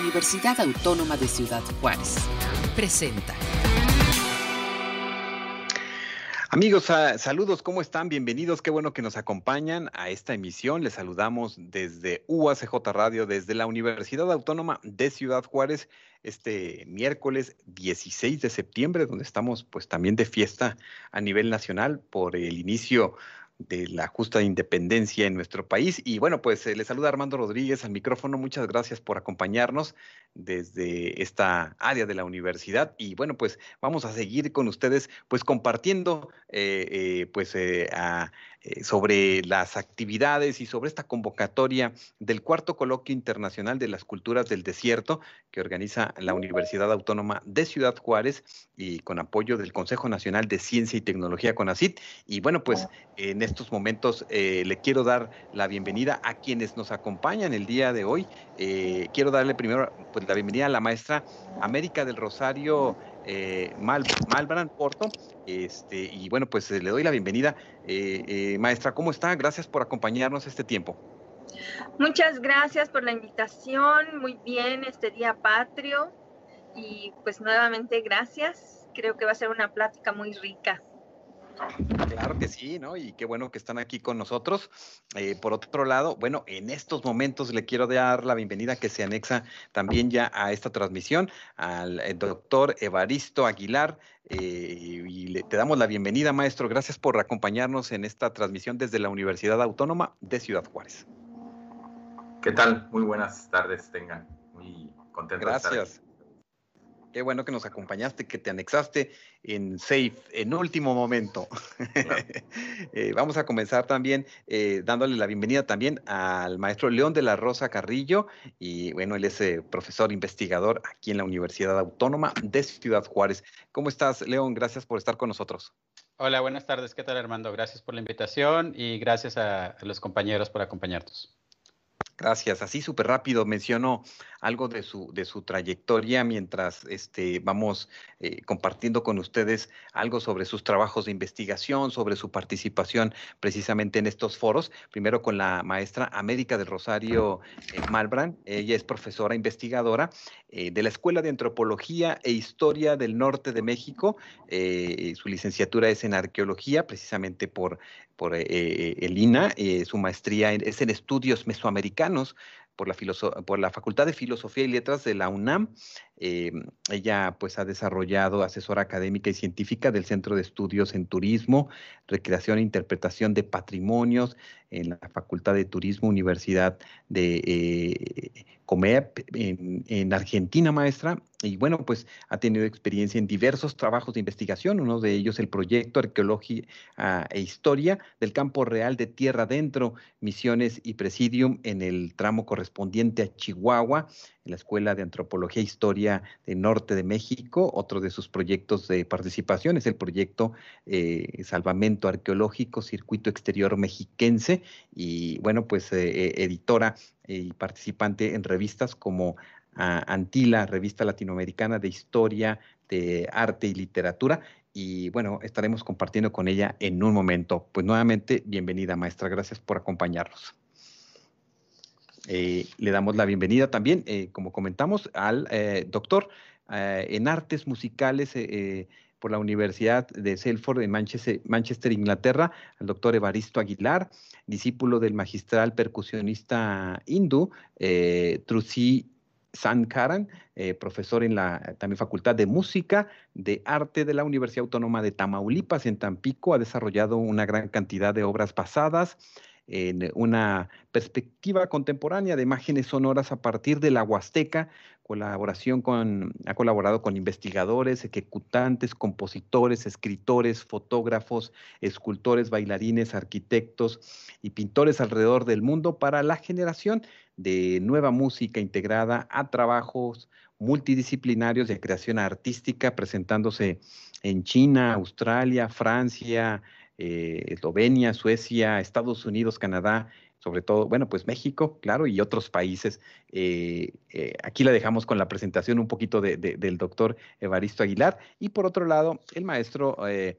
Universidad Autónoma de Ciudad Juárez. Presenta. Amigos, saludos, ¿cómo están? Bienvenidos, qué bueno que nos acompañan a esta emisión. Les saludamos desde UACJ Radio, desde la Universidad Autónoma de Ciudad Juárez, este miércoles 16 de septiembre, donde estamos pues también de fiesta a nivel nacional por el inicio de la justa independencia en nuestro país. Y bueno, pues eh, le saluda Armando Rodríguez al micrófono. Muchas gracias por acompañarnos desde esta área de la universidad. Y bueno, pues vamos a seguir con ustedes, pues compartiendo eh, eh, pues a eh, sobre las actividades y sobre esta convocatoria del cuarto coloquio internacional de las culturas del desierto que organiza la Universidad Autónoma de Ciudad Juárez y con apoyo del Consejo Nacional de Ciencia y Tecnología CONACIT. Y bueno, pues en estos momentos eh, le quiero dar la bienvenida a quienes nos acompañan el día de hoy. Eh, quiero darle primero pues, la bienvenida a la maestra América del Rosario eh, Mal, Malbran Porto. Este, y bueno, pues le doy la bienvenida. Eh, eh, maestra, ¿cómo está? Gracias por acompañarnos este tiempo. Muchas gracias por la invitación. Muy bien, este día patrio. Y pues nuevamente gracias. Creo que va a ser una plática muy rica. Claro que sí, ¿no? Y qué bueno que están aquí con nosotros. Eh, por otro lado, bueno, en estos momentos le quiero dar la bienvenida que se anexa también ya a esta transmisión al eh, doctor Evaristo Aguilar. Eh, y le, te damos la bienvenida, maestro. Gracias por acompañarnos en esta transmisión desde la Universidad Autónoma de Ciudad Juárez. ¿Qué tal? Muy buenas tardes, tengan. Muy contento Gracias. de estar aquí. Qué bueno que nos acompañaste, que te anexaste en Safe, en último momento. Claro. eh, vamos a comenzar también eh, dándole la bienvenida también al maestro León de la Rosa Carrillo. Y bueno, él es eh, profesor investigador aquí en la Universidad Autónoma de Ciudad Juárez. ¿Cómo estás, León? Gracias por estar con nosotros. Hola, buenas tardes. ¿Qué tal, Armando? Gracias por la invitación y gracias a, a los compañeros por acompañarnos. Gracias. Así súper rápido menciono algo de su, de su trayectoria mientras este, vamos eh, compartiendo con ustedes algo sobre sus trabajos de investigación, sobre su participación precisamente en estos foros. Primero con la maestra América del Rosario eh, Malbran. Ella es profesora investigadora eh, de la Escuela de Antropología e Historia del Norte de México. su licenciatura es en arqueología, precisamente por, por el INA. su maestría es en estudios mesoamericanos por la, por la Facultad de Filosofía y Letras de la UNAM. Eh, ella pues ha desarrollado asesora académica y científica del Centro de Estudios en Turismo, Recreación e Interpretación de Patrimonios en la Facultad de Turismo, Universidad de eh, COMEP en, en, Argentina, maestra. Y bueno, pues ha tenido experiencia en diversos trabajos de investigación, uno de ellos el proyecto Arqueología e Historia del Campo Real de Tierra Adentro, Misiones y Presidium en el tramo correspondiente a Chihuahua, en la Escuela de Antropología e Historia del Norte de México. Otro de sus proyectos de participación es el proyecto eh, Salvamento Arqueológico, Circuito Exterior Mexiquense, y bueno, pues eh, editora y participante en revistas como uh, Antila, revista latinoamericana de historia, de arte y literatura. Y bueno, estaremos compartiendo con ella en un momento. Pues nuevamente, bienvenida maestra, gracias por acompañarnos. Eh, le damos la bienvenida también, eh, como comentamos, al eh, doctor en artes musicales por la Universidad de Selford en Manchester, Manchester, Inglaterra, al doctor Evaristo Aguilar, discípulo del magistral percusionista hindú, Trusi Sankaran, eh, profesor en la también Facultad de Música de Arte de la Universidad Autónoma de Tamaulipas en Tampico. Ha desarrollado una gran cantidad de obras basadas en una perspectiva contemporánea de imágenes sonoras a partir de la Huasteca, colaboración con, ha colaborado con investigadores, ejecutantes, compositores, escritores, fotógrafos, escultores, bailarines, arquitectos y pintores alrededor del mundo para la generación de nueva música integrada a trabajos multidisciplinarios de creación artística, presentándose en China, Australia, Francia, eh, Eslovenia, Suecia, Estados Unidos, Canadá, sobre todo, bueno, pues México, claro, y otros países. Eh, eh, aquí la dejamos con la presentación un poquito de, de, del doctor Evaristo Aguilar. Y por otro lado, el maestro de,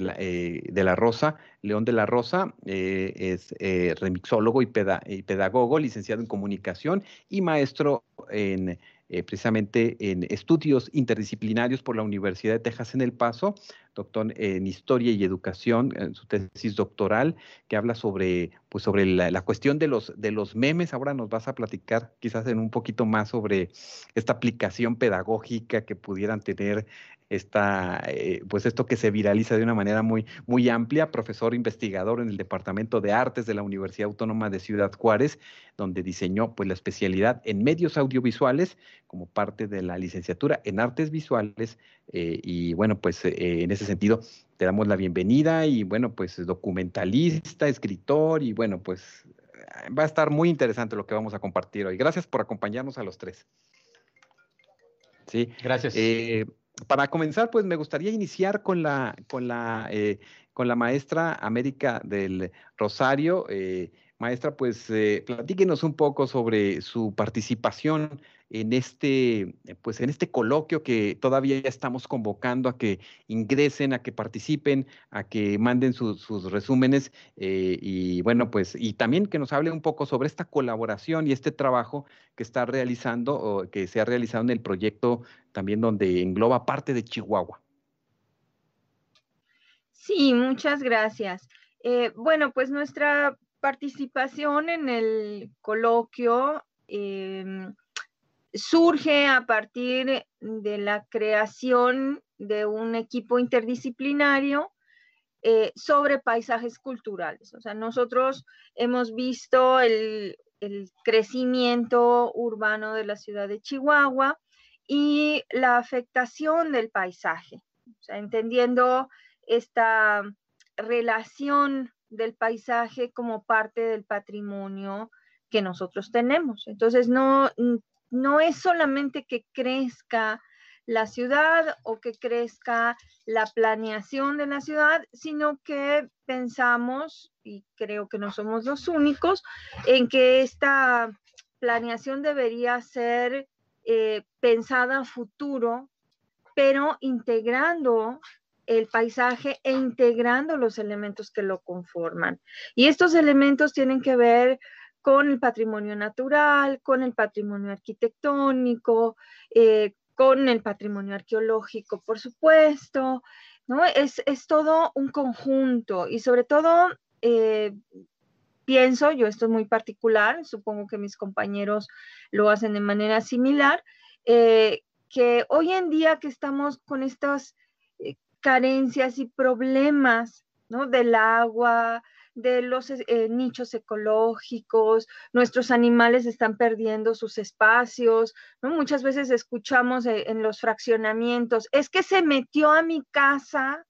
la, Rosa, León de la Rosa, es remixólogo y, y, pedagogo, licenciado en comunicación y maestro en precisamente en estudios interdisciplinarios por la Universidad de Texas en El Paso, doctor en Historia y Educación, en su tesis doctoral, que habla sobre, pues sobre la, cuestión de los, de los memes. Ahora nos vas a platicar quizás en un poquito más sobre esta aplicación pedagógica que pudieran tener esta, eh, pues esto que se viraliza de una manera muy, muy amplia, profesor investigador en el Departamento de Artes de la Universidad Autónoma de Ciudad Juárez, donde diseñó pues la especialidad en medios audiovisuales como parte de la licenciatura en artes visuales eh, y bueno, pues eh, en ese sentido te damos la bienvenida y bueno, pues documentalista, escritor y bueno, pues va a estar muy interesante lo que vamos a compartir hoy. Gracias por acompañarnos a los tres. Sí, gracias para comenzar, pues me gustaría iniciar con la, con la, eh, con la maestra América del Rosario. Eh, maestra, pues eh, platíquenos un poco sobre su participación en este, pues en este coloquio que todavía estamos convocando a que ingresen, a que participen, a que manden sus resúmenes eh, y bueno, pues y también que nos hable un poco sobre esta colaboración y este trabajo que está realizando o que se ha realizado en el proyecto también donde engloba parte de Chihuahua. Sí, muchas gracias. Eh, bueno, pues nuestra participación en el coloquio em, surge a partir de la creación de un equipo interdisciplinario eh, sobre paisajes culturales. O sea, nosotros hemos visto el, crecimiento urbano de la ciudad de Chihuahua y la afectación del paisaje. Entendiendo esta relación del paisaje como parte del patrimonio que nosotros tenemos. Entonces, no, no es solamente que crezca la ciudad o que crezca la planeación de la ciudad, sino que pensamos, y creo que no somos los únicos, en que esta planeación debería ser eh, pensada a futuro, pero integrando el paisaje e integrando los elementos que lo conforman. Y estos elementos tienen que ver con el patrimonio natural, con el patrimonio arquitectónico, eh, con el patrimonio arqueológico, por supuesto, ¿no? Es, todo un conjunto y sobre todo eh, pienso, yo esto es muy particular, supongo que mis compañeros lo hacen de manera similar, eh, que hoy en día que estamos con estas carencias y problemas, ¿no? Del agua, de los eh, nichos ecológicos, nuestros animales están perdiendo sus espacios. Muchas veces escuchamos eh, en los fraccionamientos, es que se metió a mi casa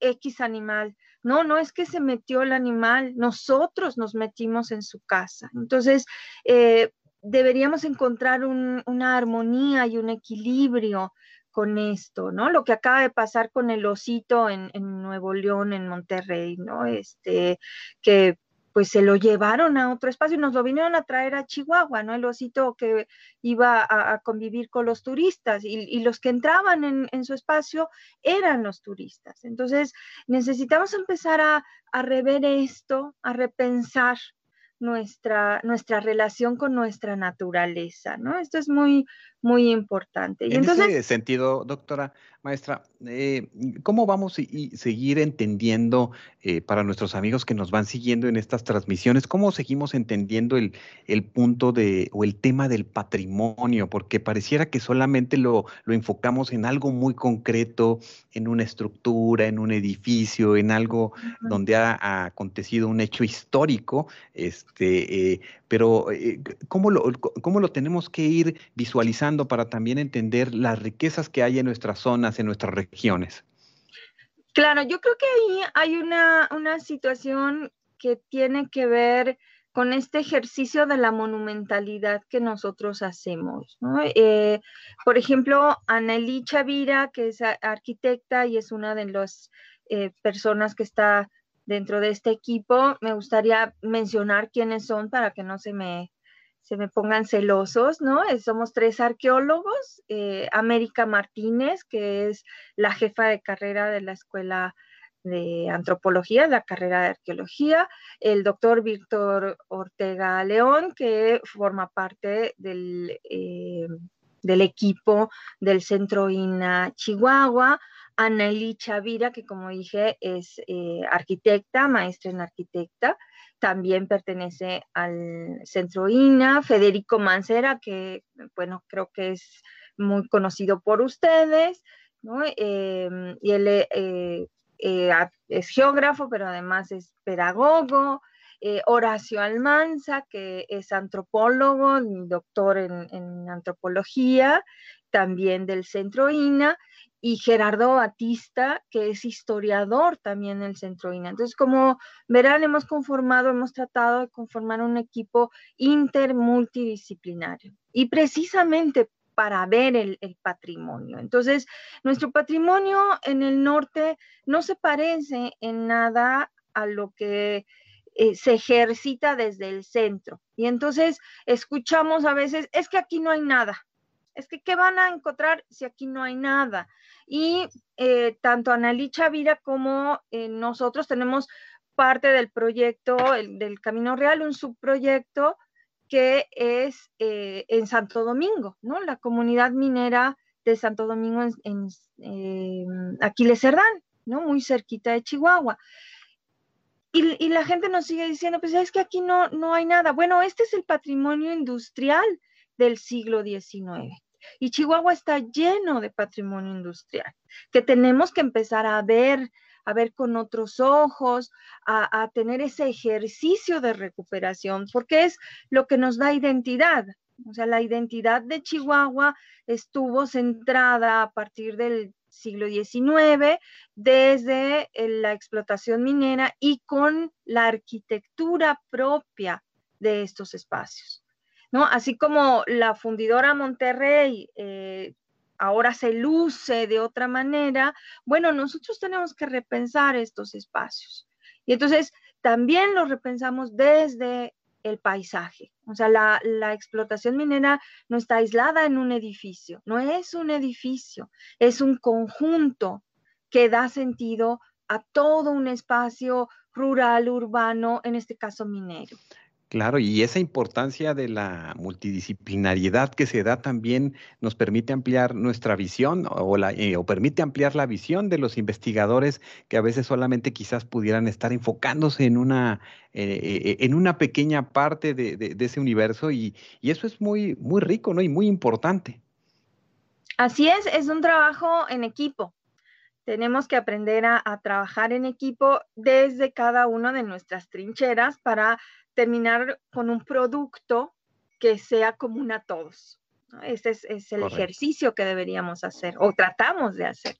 X animal. No, no es que se metió el animal, nosotros nos metimos en su casa. Entonces, eh, deberíamos encontrar una armonía y un equilibrio con esto, ¿no? Lo que acaba de pasar con el osito en, Nuevo León, en Monterrey, ¿no? Este, que pues se lo llevaron a otro espacio y nos lo vinieron a traer a Chihuahua, ¿no? El osito que iba a, convivir con los turistas y, los que entraban en, su espacio eran los turistas. Entonces, necesitamos empezar a, a rever esto, a repensar nuestra, nuestra relación con nuestra naturaleza, ¿no? Esto es muy, muy importante. Y en ese sentido, doctora, maestra, eh, ¿cómo vamos a seguir entendiendo eh, para nuestros amigos que nos van siguiendo en estas transmisiones, cómo seguimos entendiendo el, el, punto de o el tema del patrimonio? Porque pareciera que solamente lo, lo enfocamos en algo muy concreto, en una estructura, en un edificio, en algo donde ha, ha, acontecido un hecho histórico, este, eh, pero ¿cómo, lo, ¿cómo lo tenemos que ir visualizando para también entender las riquezas que hay en nuestras en nuestras regiones? Claro, yo creo que ahí hay una, una situación que tiene que ver con este ejercicio de la monumentalidad que nosotros hacemos. Eh, por ejemplo, Anneli Chavira, que es arquitecta y es una de las eh, personas que está dentro de este equipo. Me gustaría mencionar quiénes son para que no se me, se me pongan celosos, ¿no? Eh, somos tres arqueólogos, eh, América Martínez, que es la jefa de carrera de la Escuela de antropología, la carrera de arqueología, el doctor Víctor Ortega León, que forma parte del, eh, del equipo del Centro INA Chihuahua, Anaili Chavira, que como dije es arquitecta, maestra en arquitecta, también pertenece al Centro INA, Federico Mancera, que bueno, creo que es muy conocido por ustedes, ¿no? Em, y él eh, eh, es geógrafo, pero además es pedagogo. Eh, Horacio Almanza, que es antropólogo, doctor en, antropología, también del Centro INA, y Gerardo Batista, que es historiador también del Centro INA. Entonces, como verán, hemos conformado, hemos tratado de conformar un equipo intermultidisciplinario. Y precisamente para ver el, patrimonio. Entonces, nuestro patrimonio en el norte no se parece en nada a lo que eh, se ejercita desde el centro. Y entonces escuchamos a veces, es que aquí no hay nada. Es que, ¿qué van a encontrar si aquí no hay nada? Y eh, tanto Analí Chavira como eh, nosotros tenemos parte del proyecto del Camino Real, un subproyecto que es eh, en Santo Domingo, ¿no? La comunidad minera de Santo Domingo en, Aquiles Cerdán, ¿no? Muy cerquita de Chihuahua. Y, la gente nos sigue diciendo, pues es que aquí no, no hay nada. Bueno, este es el patrimonio industrial del siglo XIX. Y Chihuahua está lleno de patrimonio industrial, que tenemos que empezar a ver a ver con otros ojos, a, tener ese ejercicio de recuperación, porque es lo que nos da identidad. O sea, la identidad de Chihuahua estuvo centrada a partir del siglo XIX, desde la explotación minera y con la arquitectura propia de estos espacios. ¿No? Así como la fundidora Monterrey eh, ahora se luce de otra manera, bueno, nosotros tenemos que repensar estos espacios. Y entonces también lo repensamos desde el paisaje. O sea, la, explotación minera no está aislada en un edificio, no es un edificio, es un conjunto que da sentido a todo un espacio rural, urbano, en este caso minero. Claro, y esa importancia de la multidisciplinariedad que se da también nos permite ampliar nuestra visión o, la, eh, o permite ampliar la visión de los investigadores que a veces solamente quizás pudieran estar enfocándose en una, eh, eh, en una pequeña parte de, ese universo y, y, eso es muy, muy rico ¿no? y muy importante. Así es, es un trabajo en equipo. Tenemos que aprender a, a trabajar en equipo desde cada una de nuestras trincheras para terminar con un producto que sea común a todos. Ese es, el ejercicio que deberíamos hacer o tratamos de hacer.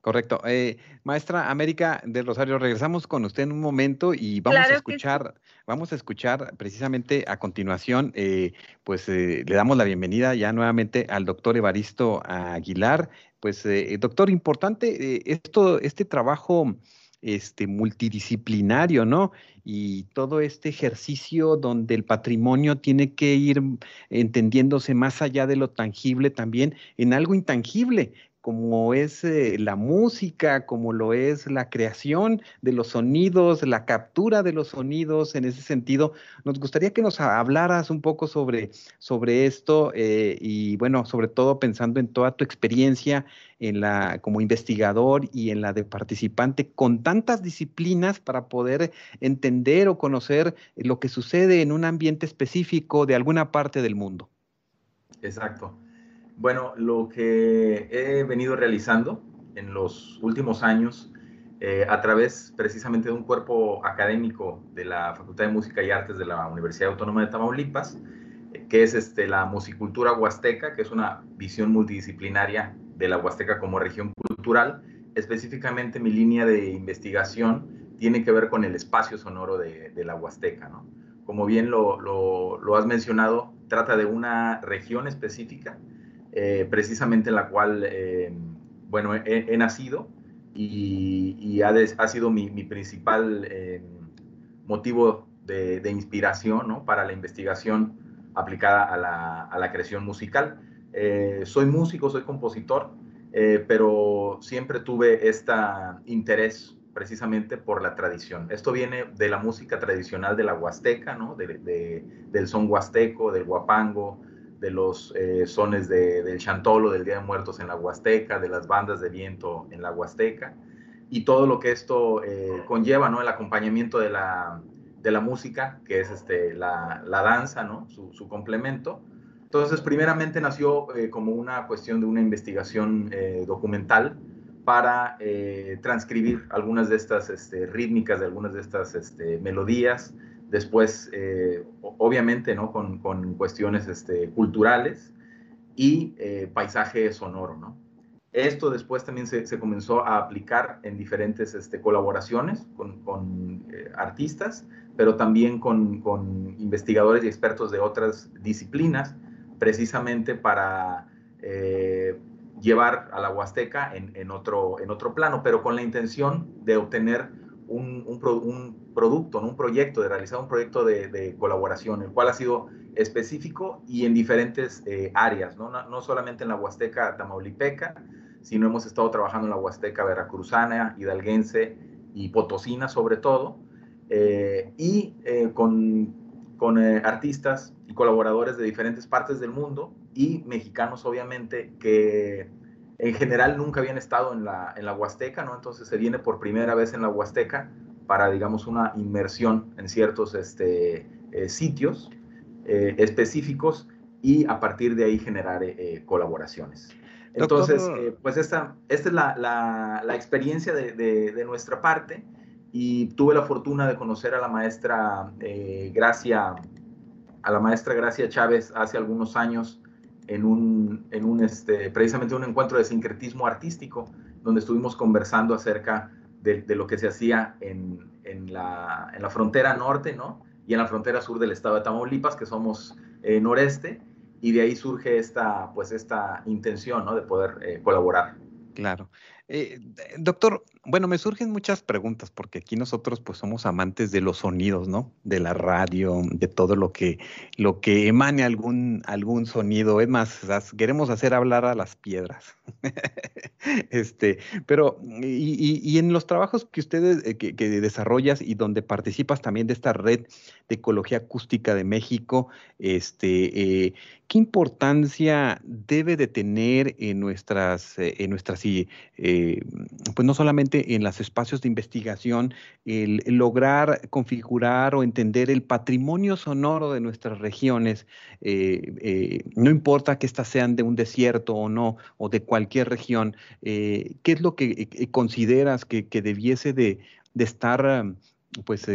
Correcto. Eh, maestra América del Rosario, regresamos con usted en un momento y vamos a escuchar, vamos a escuchar precisamente a continuación, eh, pues eh, le damos la bienvenida ya nuevamente al doctor Evaristo Aguilar. Pues, doctor, importante esto, este trabajo este, multidisciplinario, ¿no? Y todo este ejercicio donde el patrimonio tiene que ir entendiéndose más allá de lo tangible también en algo intangible, como es eh, la música, como lo es la creación de los sonidos, la captura de los sonidos en ese sentido. Nos gustaría que nos hablaras un poco sobre, sobre esto eh, y bueno, sobre todo pensando en toda tu experiencia en la, como investigador y en la de participante con tantas disciplinas para poder entender o conocer lo que sucede en un ambiente específico de alguna parte del mundo. Exacto. Bueno, lo que he venido realizando en los últimos años, eh, a través precisamente de un cuerpo académico de la Facultad de Música y Artes de la Universidad Autónoma de Tamaulipas, eh, que es este, la musicultura huasteca, que es una visión multidisciplinaria de la huasteca como región cultural. Específicamente mi línea de investigación tiene que ver con el espacio sonoro de, la huasteca. ¿no? Como bien lo, lo has mencionado, trata de una región específica eh, precisamente en la cual, eh, bueno, he, nacido y, ha, sido mi, principal eh, motivo de, inspiración para la investigación aplicada a la, a la creación musical. soy músico, soy compositor, pero siempre tuve este interés precisamente por la tradición. Esto viene de la música tradicional de la Huasteca, ¿no? del son huasteco, del guapango, de los eh, sones del chantolo, del Día de Muertos en la Huasteca, de las bandas de viento en la Huasteca, y todo lo que esto eh, conlleva, ¿no? El acompañamiento de la, de la música, que es este, la, la danza, ¿no? Su, su, complemento. Entonces, primeramente nació eh, como una cuestión de una investigación documental para transcribir algunas de estas este, rítmicas, de algunas de estas este, melodías, después, eh, obviamente, ¿no? Con, con cuestiones este, culturales y eh, paisaje sonoro, ¿no? Esto después también se, se comenzó a aplicar en diferentes este, colaboraciones con, con eh, artistas, pero también con, con, investigadores y expertos de otras disciplinas, precisamente para llevar a la Huasteca en, en, otro, en otro plano, pero con la intención de obtener un, un, un producto, un proyecto, de realizar un proyecto de, colaboración, el cual ha sido específico y en diferentes eh, áreas, ¿no? ¿no? solamente en la Huasteca Tamaulipeca, sino hemos estado trabajando en la Huasteca Veracruzana, Hidalguense y Potosina sobre todo, eh, y eh, con, con artistas y colaboradores de diferentes partes del mundo y mexicanos obviamente que en general nunca habían estado en la, en la Huasteca, ¿no? Entonces se viene por primera vez en la Huasteca para, digamos, una inmersión en ciertos este, eh, sitios eh, específicos y a partir de ahí generar eh, colaboraciones. Entonces, pues esta, esta es la, la, la experiencia de, de, de, nuestra parte y tuve la fortuna de conocer a la maestra Gracia, a la maestra Gracia Chávez hace algunos años en un, en un este, precisamente un encuentro de sincretismo artístico, donde estuvimos conversando acerca de, lo que se hacía en, en, la, en, la, frontera norte, ¿no? Y en la frontera sur del estado de Tamaulipas, que somos eh, noreste, y de ahí surge esta, pues, esta intención, ¿no? De poder eh, colaborar. Claro. Eh, doctor, bueno, me surgen muchas preguntas porque aquí nosotros pues somos amantes de los sonidos, ¿no? De la radio, de todo lo que, lo que emane algún, algún sonido. Es más, queremos hacer hablar a las piedras. este, pero, y, y, en los trabajos que ustedes eh, que, desarrollas y donde participas también de esta red de ecología acústica de México, este, eh, ¿qué importancia debe de tener en nuestras, en nuestras pues no solamente en los espacios de investigación, el, lograr configurar o entender el patrimonio sonoro de nuestras regiones, eh, eh, no importa que éstas sean de un desierto o no, o de cualquier región, ¿qué es lo que consideras que, debiese de, estar, pues,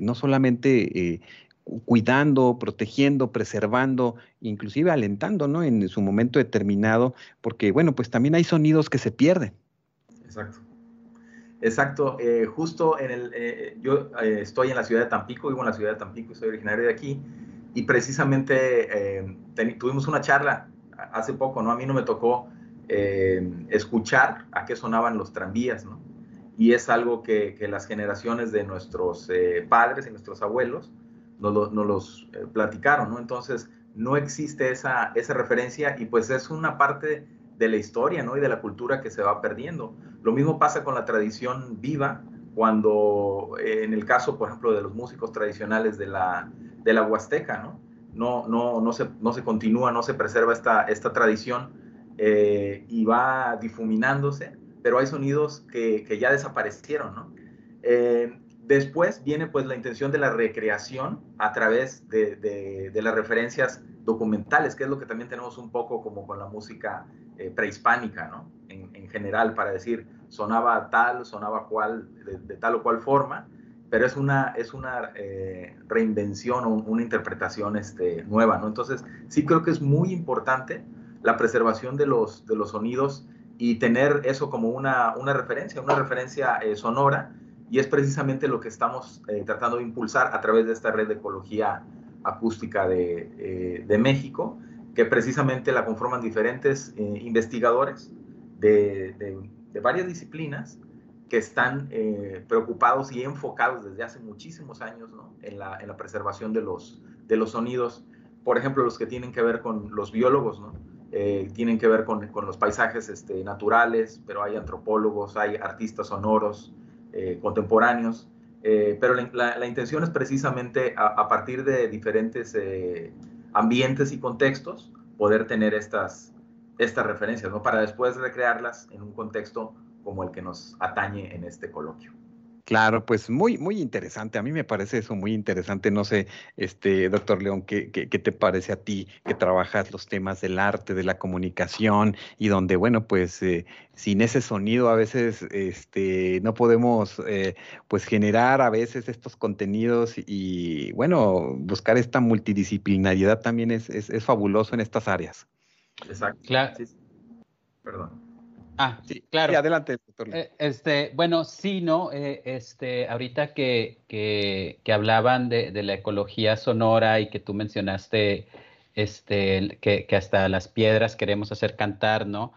no solamente cuidando, protegiendo, preservando, inclusive alentando, ¿no? En su momento determinado, porque, bueno, pues también hay sonidos que se pierden. Exacto. Exacto. Eh, justo en el, eh, yo eh, estoy en la ciudad de Tampico, vivo en la ciudad de Tampico, soy originario de aquí, y precisamente tuvimos una charla hace poco, ¿no? A mí no me tocó escuchar a qué sonaban los tranvías, ¿no? Y es algo que, las generaciones de nuestros padres y nuestros abuelos nos, nos los platicaron, ¿no? Entonces, no existe esa, esa referencia y pues es una parte de la historia ¿no? y de la cultura que se va perdiendo. Lo mismo pasa con la tradición viva, cuando eh, en el caso, por ejemplo, de los músicos tradicionales de la, de la Huasteca, ¿no? No, no, no, se, no se continúa, no se preserva esta, esta tradición eh, y va difuminándose, pero hay sonidos que, que ya desaparecieron, ¿no? Eh, después viene pues la intención de la recreación a través de, de, de, las referencias documentales, que es lo que también tenemos un poco como con la música eh, prehispánica, ¿no? En, en, general, para decir, sonaba tal, sonaba cual, de, tal o cual forma, pero es una, es una eh, reinvención o una interpretación este, nueva, ¿no? Entonces, sí creo que es muy importante la preservación de los, de los sonidos y tener eso como una, una referencia, una referencia eh, sonora, y es precisamente lo que estamos eh, tratando de impulsar a través de esta red de ecología acústica de, de México, que precisamente la conforman diferentes eh, investigadores de, de, varias disciplinas que están eh, preocupados y enfocados desde hace muchísimos años ¿no? en, la, en, la, preservación de los, de los sonidos. Por ejemplo, los que tienen que ver con los biólogos, ¿no? Eh, tienen que ver con, con los paisajes este, naturales, pero hay antropólogos, hay artistas sonoros, contemporáneos, pero la, intención es precisamente a, partir de diferentes ambientes y contextos poder tener estas, estas referencias, ¿no? Para después recrearlas en un contexto como el que nos atañe en este coloquio. Claro, pues muy, muy interesante. A mí me parece eso muy interesante. No sé, este, doctor León, ¿qué, qué, te parece a ti que trabajas los temas del arte, de la comunicación y donde, bueno, pues eh, sin ese sonido a veces este, no podemos eh, pues generar a veces estos contenidos y, bueno, buscar esta multidisciplinariedad también es, es, fabuloso en estas áreas. Exacto. Claro. Perdón. Ah, sí, claro. adelante, doctor. Eh, este, bueno, sí, ¿no? Eh, este, ahorita que, que, que hablaban de, de, la ecología sonora y que tú mencionaste este, que, que, hasta las piedras queremos hacer cantar, ¿no?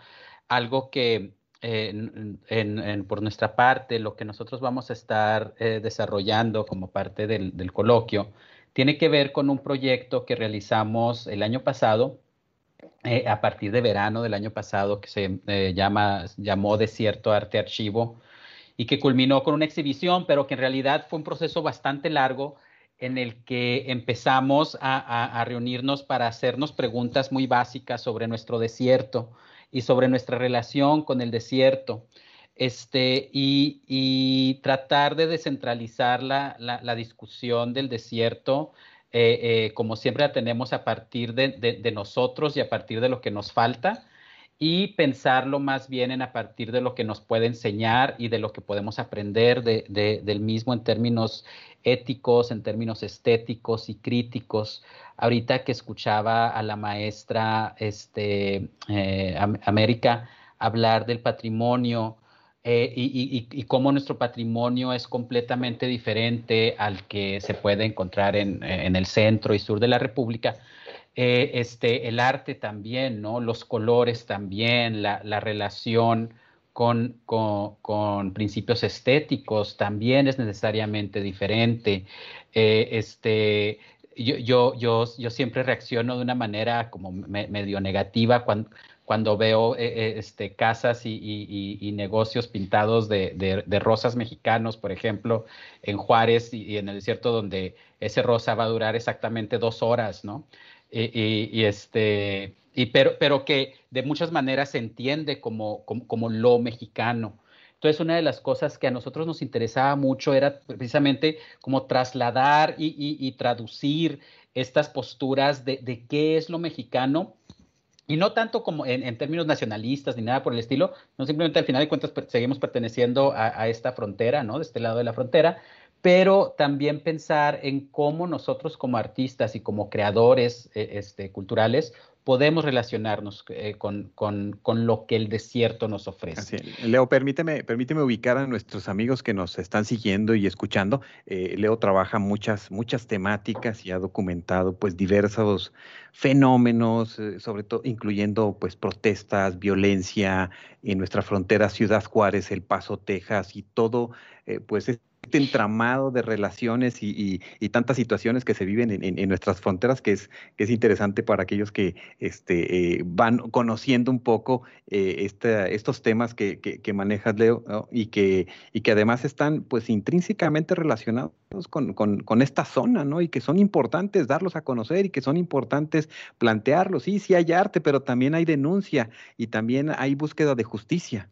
Algo que eh, en, en, por nuestra parte, lo que nosotros vamos a estar desarrollando como parte del, del coloquio, tiene que ver con un proyecto que realizamos el año pasado eh, a partir de verano del año pasado que se eh, llama, llamó Desierto Arte Archivo y que culminó con una exhibición, pero que en realidad fue un proceso bastante largo en el que empezamos a, reunirnos para hacernos preguntas muy básicas sobre nuestro desierto y sobre nuestra relación con el desierto. Este, y, tratar de descentralizar la, la discusión del desierto eh, eh, como siempre la tenemos a partir de, nosotros y a partir de lo que nos falta y pensarlo más bien en a partir de lo que nos puede enseñar y de lo que podemos aprender del mismo en términos éticos, en términos estéticos y críticos. Ahorita que escuchaba a la maestra este, eh, América hablar del patrimonio, eh, y, cómo nuestro patrimonio es completamente diferente al que se puede encontrar en, el centro y sur de la República. Eh, este, el arte también, ¿no? Los colores también, la, relación con, con, principios estéticos también es necesariamente diferente. Eh, este, yo, yo, yo, yo, siempre reacciono de una manera como medio negativa cuando, cuando veo eh, eh, este, casas y, negocios pintados de, rosas mexicanos, por ejemplo, en Juárez y, en el desierto, donde ese rosa va a durar exactamente dos horas, ¿no? Y, este, y pero, pero que de muchas maneras se entiende como, como, lo mexicano. Entonces, una de las cosas que a nosotros nos interesaba mucho era precisamente como trasladar y, traducir estas posturas de, de, qué es lo mexicano y no tanto como en, términos nacionalistas ni nada por el estilo, no simplemente al final de cuentas seguimos perteneciendo a, esta frontera, ¿no? De este lado de la frontera, pero también pensar en cómo nosotros como artistas y como creadores eh, este, culturales podemos relacionarnos eh, con, lo que el desierto nos ofrece. Leo, permíteme, permíteme ubicar a nuestros amigos que nos están siguiendo y escuchando. Eh, Leo trabaja muchas, muchas temáticas y ha documentado pues diversos fenómenos, eh, sobre todo incluyendo pues protestas, violencia en nuestra frontera Ciudad Juárez, El Paso, Texas y todo pues este entramado de relaciones y, tantas situaciones que se viven en, nuestras fronteras que es, que es interesante para aquellos que este, eh, van conociendo un poco eh, estos temas que, que, manejas, Leo, y, que, y que además están pues intrínsecamente relacionados con, con, esta zona, ¿no? Y que son importantes darlos a conocer y que son importantes plantearlos. Sí, sí hay arte, pero también hay denuncia y también hay búsqueda de justicia.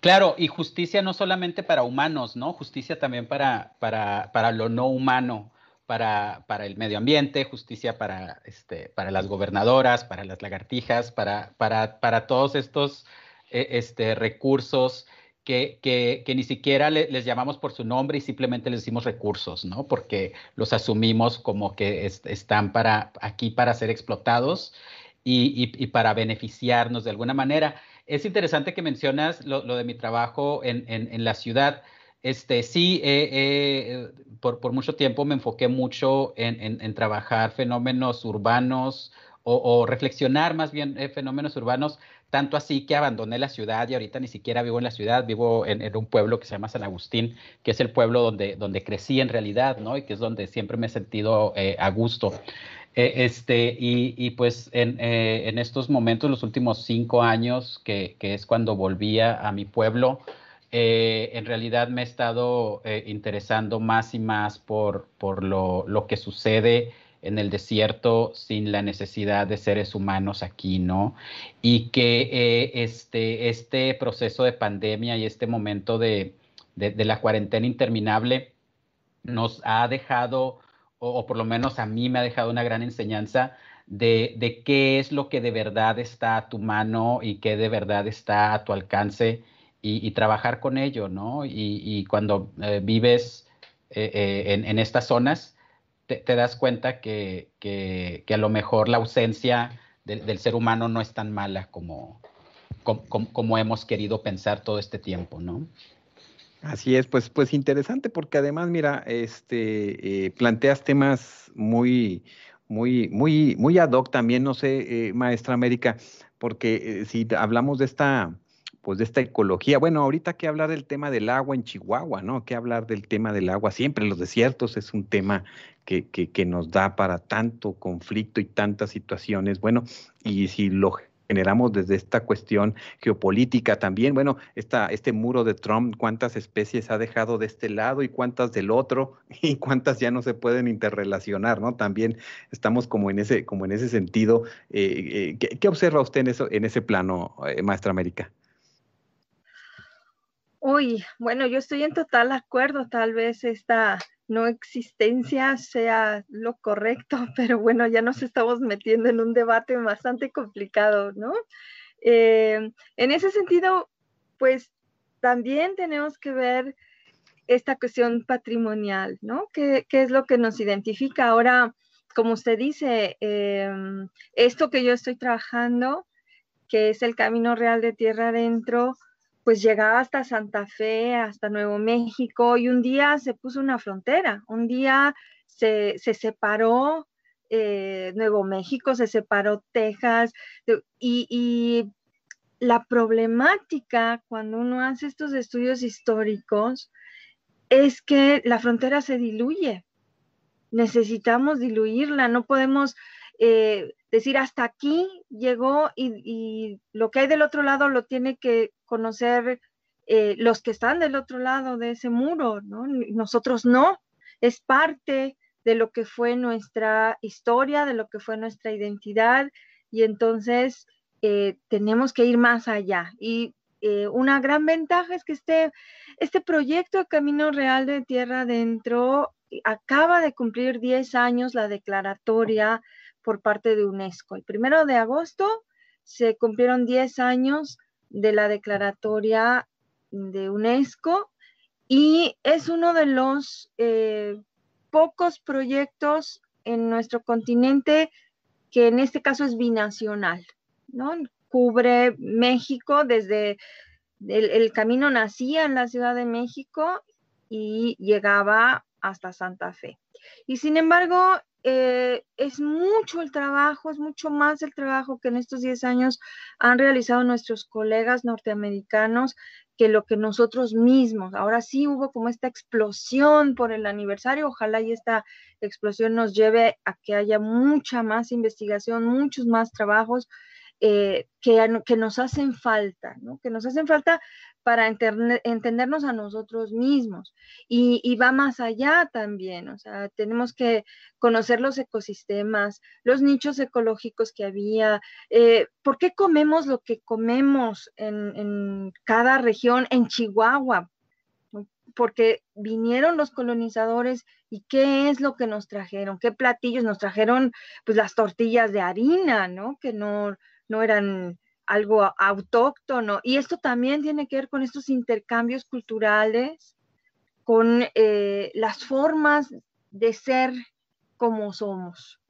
Claro, y justicia no solamente para humanos, ¿no? Justicia también para, para, para lo no humano, para, para, el medio ambiente, justicia para, este, para las gobernadoras, para las lagartijas, para, para, para todos estos eh, este, recursos que, que, que, ni siquiera les llamamos por su nombre y simplemente les decimos recursos, ¿no? Porque los asumimos como que están para, aquí para ser explotados y, y, y para beneficiarnos de alguna manera es interesante que mencionas lo, de mi trabajo en, la ciudad. Este, sí, por, mucho tiempo me enfoqué mucho en, trabajar fenómenos urbanos o, reflexionar más bien eh, fenómenos urbanos, tanto así que abandoné la ciudad y ahorita ni siquiera vivo en la ciudad, vivo en, un pueblo que se llama San Agustín, que es el pueblo donde, donde crecí en realidad, ¿no? Y que es donde siempre me he sentido eh, a gusto. Eh, este, y, pues eh, en, estos momentos, los últimos cinco años, que, es cuando volvía a mi pueblo, eh, en realidad me he estado eh, interesando más y más por, por lo, lo, que sucede en el desierto sin la necesidad de seres humanos aquí, ¿no? Y que este, este proceso de pandemia y este momento de, de, la cuarentena interminable nos ha dejado, o, por lo menos a mí me ha dejado una gran enseñanza de, qué es lo que de verdad está a tu mano y qué de verdad está a tu alcance y, trabajar con ello, ¿no? Y, cuando eh, vives eh, eh, en, estas zonas, te, das cuenta que, a lo mejor la ausencia del ser humano no es tan mala como, como, hemos querido pensar todo este tiempo, ¿no? Así es, pues, pues interesante porque además, mira, este, planteas temas muy, muy, muy, muy ad hoc también, no sé, maestra América, porque si hablamos de esta pues de esta ecología. Bueno, ahorita que hablar del tema del agua en Chihuahua, ¿no? Que hablar del tema del agua siempre los desiertos es un tema que, que, nos da para tanto conflicto y tantas situaciones. Bueno, y si lo generamos desde esta cuestión geopolítica también. Bueno, esta, este muro de Trump, cuántas especies ha dejado de este lado y cuántas del otro y cuántas ya no se pueden interrelacionar, ¿no? También estamos como en ese, como en ese sentido. Eh, eh, ¿qué, observa usted en, eso, en ese plano, eh, maestra América? Uy, bueno, yo estoy en total acuerdo, tal vez esta no existencia sea lo correcto, pero bueno, ya nos estamos metiendo en un debate bastante complicado, ¿no? Eh, en ese sentido, pues también tenemos que ver esta cuestión patrimonial, ¿no? ¿Qué, es lo que nos identifica? Ahora, como usted dice, em, esto que yo estoy trabajando, que es el Camino Real de Tierra Adentro, pues llegaba hasta Santa Fe, hasta Nuevo México, y un día se puso una frontera, un día se, separó eh, Nuevo México, se separó Texas, y, y, la problemática cuando uno hace estos estudios históricos es que la frontera se diluye. Necesitamos diluirla, no podemos eh, decir hasta aquí llegó y, lo que hay del otro lado lo tiene que conocer eh, los que están del otro lado de ese muro, ¿no? Nosotros no, es parte de lo que fue nuestra historia, de lo que fue nuestra identidad y entonces eh, tenemos que ir más allá. Y una gran ventaja es que este, este proyecto de Camino Real de Tierra Adentro acaba de cumplir 10 años la declaratoria por parte de UNESCO. El primero de agosto se cumplieron 10 años de la declaratoria de UNESCO y es uno de los eh, pocos proyectos en nuestro continente que en este caso es binacional, ¿no? Cubre México desde el, el camino nacía en la Ciudad de México y llegaba hasta Santa Fe. Y sin embargo, eh, es mucho el trabajo, es mucho más el trabajo que en estos 10 años han realizado nuestros colegas norteamericanos que lo que nosotros mismos. Ahora sí hubo como esta explosión por el aniversario, ojalá y esta explosión nos lleve a que haya mucha más investigación, muchos más trabajos eh, que, que, nos hacen falta, ¿no? que nos hacen falta para entendernos a nosotros mismos. Y, va más allá también, o sea, tenemos que conocer los ecosistemas, los nichos ecológicos que había, eh, por qué comemos lo que comemos en, en cada región, en Chihuahua, porque vinieron los colonizadores y qué es lo que nos trajeron, qué platillos nos trajeron, pues las tortillas de harina, ¿no? Que no, no eran algo autóctono. Y esto también tiene que ver con estos intercambios culturales, con eh, las formas de ser como somos.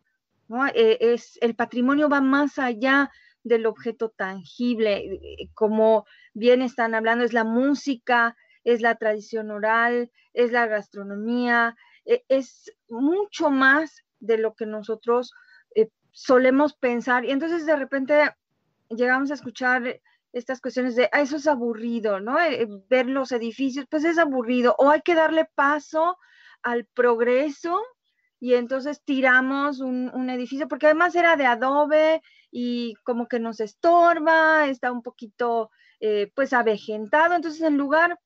Eh, es, el patrimonio va más allá del objeto tangible, eh, como bien están hablando, es la música, es la tradición oral, es la gastronomía, es mucho más de lo que nosotros solemos pensar. Y entonces de repente llegamos a escuchar estas cuestiones de, ah, eso es aburrido, ¿no? Eh, ver los edificios, pues es aburrido, o hay que darle paso al progreso y entonces tiramos un, edificio, porque además era de adobe y como que nos estorba, está un poquito, eh, pues, avejentado, entonces en lugar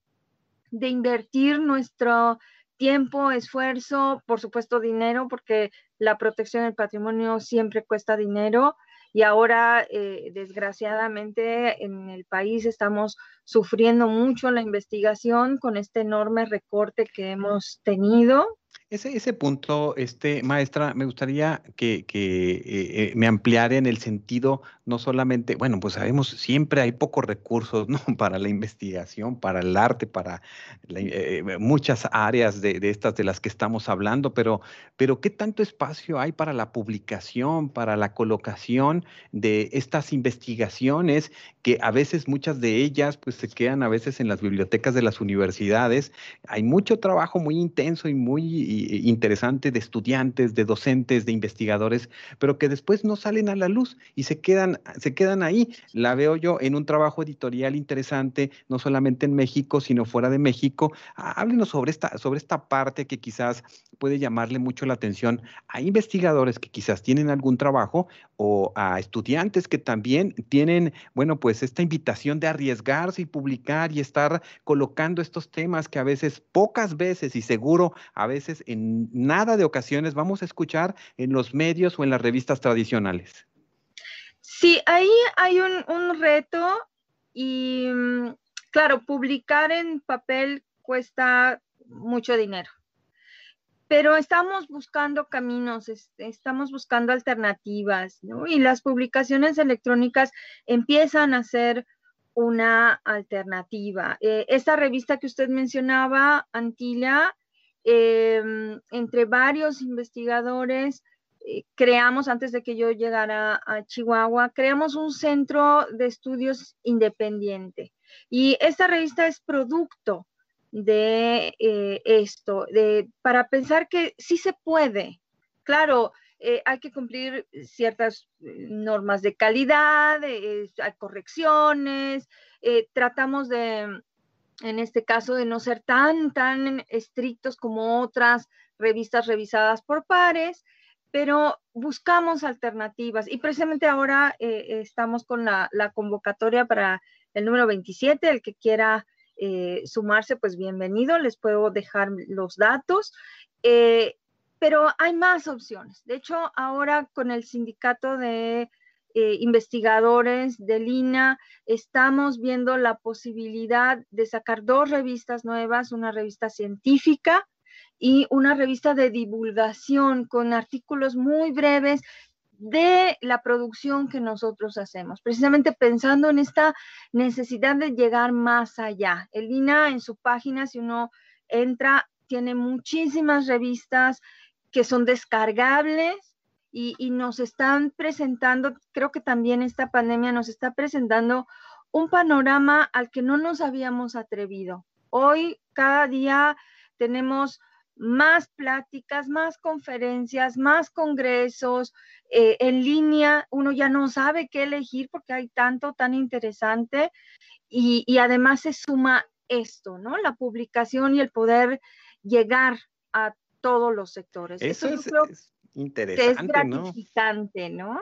de invertir nuestro tiempo, esfuerzo, por supuesto dinero, porque la protección del patrimonio siempre cuesta dinero y ahora, eh, desgraciadamente, en el país estamos sufriendo mucho la investigación con este enorme recorte que hemos tenido ese, ese punto, este, maestra, me gustaría que, que eh, eh, me ampliara en el sentido, no solamente, bueno, pues sabemos, siempre hay pocos recursos, ¿no? Para la investigación, para el arte, para eh, muchas áreas de, de, estas de las que estamos hablando, pero, pero ¿qué tanto espacio hay para la publicación, para la colocación de estas investigaciones que a veces muchas de ellas pues se quedan a veces en las bibliotecas de las universidades? Hay mucho trabajo muy intenso y muy interesante de estudiantes, de docentes, de investigadores, pero que después no salen a la luz y se quedan, se quedan ahí. La veo yo en un trabajo editorial interesante, no solamente en México, sino fuera de México. Háblenos sobre esta, sobre esta parte que quizás puede llamarle mucho la atención a investigadores que quizás tienen algún trabajo o a estudiantes que también tienen, bueno, pues esta invitación de arriesgarse y publicar y estar colocando estos temas que a veces, pocas veces y seguro a veces en nada de ocasiones vamos a escuchar en los medios o en las revistas tradicionales. Sí, ahí hay un, reto y mm, claro, publicar en papel cuesta mucho dinero pero estamos buscando caminos, estamos buscando alternativas, ¿no? Y las publicaciones electrónicas empiezan a ser una alternativa. Eh, esta revista que usted mencionaba, Antilla, Em, entre varios investigadores, eh, creamos, antes de que yo llegara a Chihuahua, creamos un centro de estudios independiente. Y esta revista es producto de eh, esto, de, para pensar que sí se puede. Claro, eh, hay que cumplir ciertas normas de calidad, hay correcciones, tratamos de en este caso de no ser tan, tan estrictos como otras revistas revisadas por pares, pero buscamos alternativas y precisamente ahora eh, estamos con la, convocatoria para el número 27, el que quiera eh, sumarse, pues bienvenido, les puedo dejar los datos. Eh, pero hay más opciones. De hecho, ahora con el sindicato de eh, investigadores de Lina, estamos viendo la posibilidad de sacar dos revistas nuevas, una revista científica y una revista de divulgación con artículos muy breves de la producción que nosotros hacemos, precisamente pensando en esta necesidad de llegar más allá. El Lina en su página, si uno entra, tiene muchísimas revistas que son descargables y, nos están presentando, creo que también esta pandemia nos está presentando un panorama al que no nos habíamos atrevido. Hoy, cada día, tenemos más pláticas, más conferencias, más congresos eh, en línea. Uno ya no sabe qué elegir porque hay tanto tan interesante y, además se suma esto, ¿no? La publicación y el poder llegar a todos los sectores. Eso, es, interesante, es gratificante, ¿no?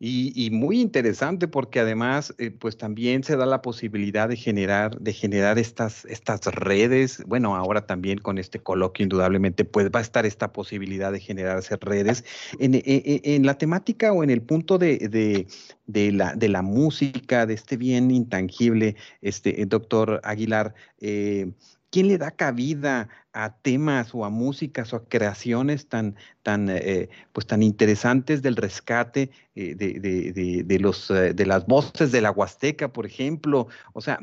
Y, muy interesante porque además, eh, pues también se da la posibilidad de generar, de generar estas, estas redes. Bueno, ahora también con este coloquio, indudablemente, pues va a estar esta posibilidad de generarse redes en, e, e, en, la temática o en el punto de, de, la, de la música, de este bien intangible, este doctor Aguilar. Eh, ¿Quién le da cabida a temas o a músicas o a creaciones tan, tan, eh, pues tan interesantes del rescate eh, de, de, de, los, eh, de las voces de la Huasteca, por ejemplo? O sea,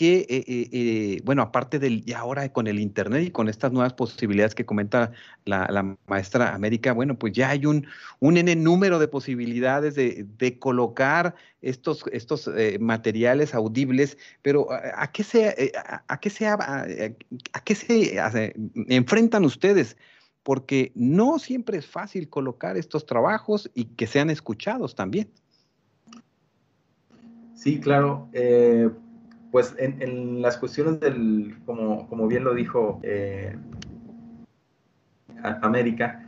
que, eh, eh, eh, bueno, aparte del, y ahora con el Internet y con estas nuevas posibilidades que comenta la, maestra América, bueno, pues ya hay un, un N número de posibilidades de, colocar estos, estos materiales audibles, pero ¿a, qué se, a, qué se, a, qué se enfrentan ustedes? Porque no siempre es fácil colocar estos trabajos y que sean escuchados también. Sí, claro pues en, las cuestiones del, como, como bien lo dijo eh, América,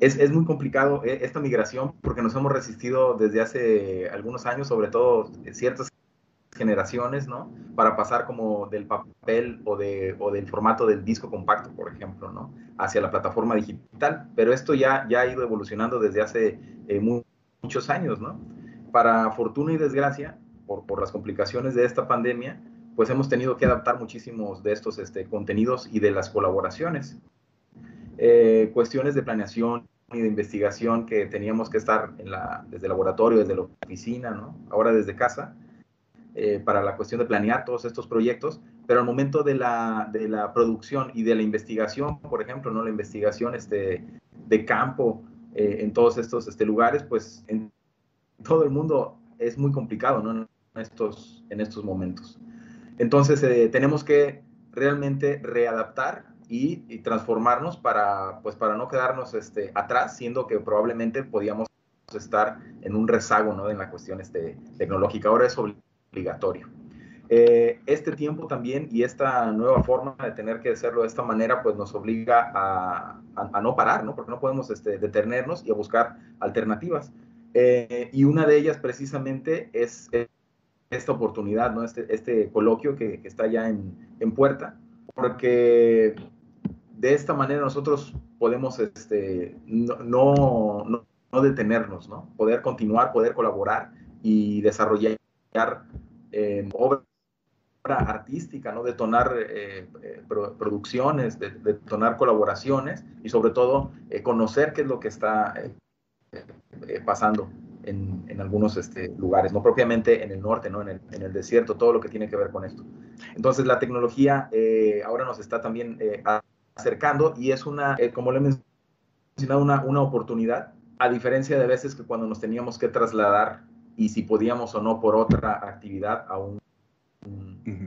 es, es, muy complicado eh, esta migración porque nos hemos resistido desde hace algunos años, sobre todo ciertas generaciones, ¿no? Para pasar como del papel o, de, o del formato del disco compacto, por ejemplo, ¿no? Hacia la plataforma digital. Pero esto ya, ya ha ido evolucionando desde hace eh, muchos años, ¿no? Para fortuna y desgracia, por, por, las complicaciones de esta pandemia, pues hemos tenido que adaptar muchísimos de estos este, contenidos y de las colaboraciones. Eh, cuestiones de planeación y de investigación que teníamos que estar en la, desde el laboratorio, desde la oficina, ¿no? ahora desde casa, eh, para la cuestión de planear todos estos proyectos, pero al momento de la, de la producción y de la investigación, por ejemplo, ¿no? la investigación este, de campo eh, en todos estos este, lugares, pues en todo el mundo es muy complicado ¿no? Estos, en estos momentos. Entonces eh, tenemos que realmente readaptar y, transformarnos para, pues, para no quedarnos este, atrás, siendo que probablemente podíamos estar en un rezago ¿no? en la cuestión este, tecnológica. Ahora es obligatorio. Eh, este tiempo también y esta nueva forma de tener que hacerlo de esta manera, pues nos obliga a, a, no parar, ¿no? Porque no podemos este, detenernos y a buscar alternativas. Eh, y una de ellas precisamente es esta oportunidad, ¿no? Este, este coloquio que, está ya en, puerta, porque de esta manera nosotros podemos este, no, no, no, no detenernos, ¿no? Poder continuar, poder colaborar y desarrollar eh, obra artística, ¿no? detonar eh, eh, producciones, de, detonar colaboraciones y sobre todo eh, conocer qué es lo que está pasando en, en, algunos este, lugares, no propiamente en el norte, ¿no? En el, en, el, desierto, todo lo que tiene que ver con esto. Entonces la tecnología ahora nos está también acercando y es una, como le he mencionado, una, una oportunidad, a diferencia de veces que cuando nos teníamos que trasladar y si podíamos o no por otra actividad a un,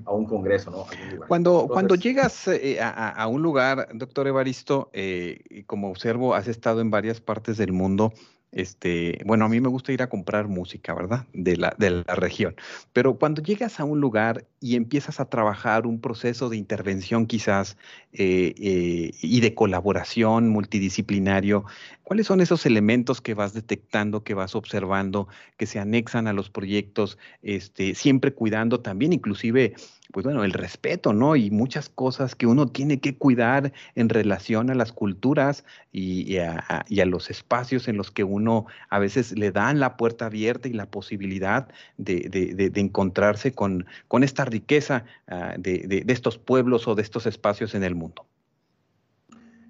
a un congreso, ¿no? Cuando, Entonces, cuando llegas eh, a, a, un lugar, doctor Evaristo, eh, como observo, has estado en varias partes del mundo, este, bueno, a mí me gusta ir a comprar música, ¿verdad? De la, de la región. Pero cuando llegas a un lugar y empiezas a trabajar un proceso de intervención quizás eh, eh, y de colaboración multidisciplinario, ¿cuáles son esos elementos que vas detectando, que vas observando, que se anexan a los proyectos, este, siempre cuidando también inclusive pues bueno, el respeto, ¿no? Y muchas cosas que uno tiene que cuidar en relación a las culturas y, a, los espacios en los que uno a veces le dan la puerta abierta y la posibilidad de, encontrarse con, esta riqueza uh, de, estos pueblos o de estos espacios en el mundo.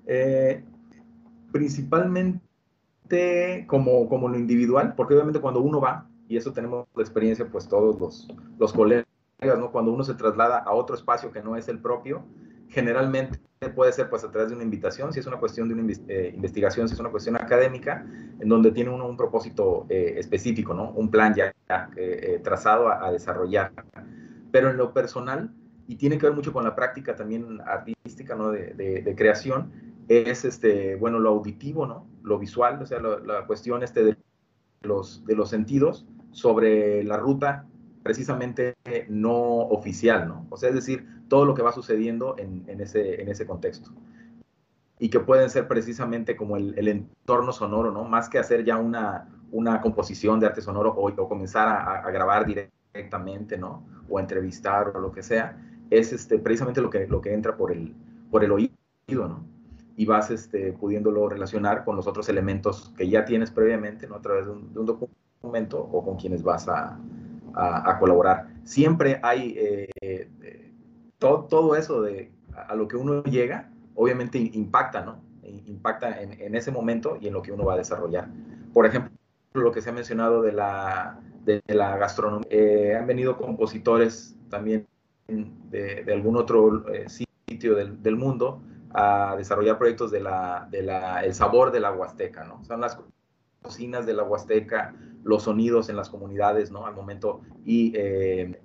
Eh, principalmente como, como lo individual, porque obviamente cuando uno va, y eso tenemos la experiencia pues todos los, los colegas, ¿no? Cuando uno se traslada a otro espacio que no es el propio, generalmente puede ser pues a través de una invitación, si es una cuestión de una eh, investigación, si es una cuestión académica, en donde tiene uno un propósito eh, específico, ¿no? Un plan ya, eh, trazado a, desarrollar. Pero en lo personal, y tiene que ver mucho con la práctica también artística, ¿no? De creación, es, este, bueno, lo auditivo, ¿no? Lo visual, o sea, lo, la cuestión este de los, de los sentidos sobre la ruta precisamente no oficial, ¿no? O sea, es decir, todo lo que va sucediendo en, ese, en ese contexto. Y que pueden ser precisamente como el, entorno sonoro, ¿no? Más que hacer ya una, una composición de arte sonoro o, comenzar a, grabar directamente, ¿no? O entrevistar o lo que sea, es este, precisamente lo que, lo que entra por el, por el oído, ¿no? Y vas este, pudiéndolo relacionar con los otros elementos que ya tienes previamente, ¿no? A través de un, de un documento o con quienes vas a, a, colaborar. Siempre hay eh, eh, todo, todo, eso de a lo que uno llega, obviamente impacta, ¿no? Impacta en, en, ese momento y en lo que uno va a desarrollar. Por ejemplo, lo que se ha mencionado de la, de, la gastronomía. Eh, han venido compositores también de, algún otro sitio del, del, mundo a desarrollar proyectos de la, de la, el sabor de la Huasteca, ¿no? Son las cocinas de la Huasteca, los sonidos en las comunidades, ¿no? Al momento y eh,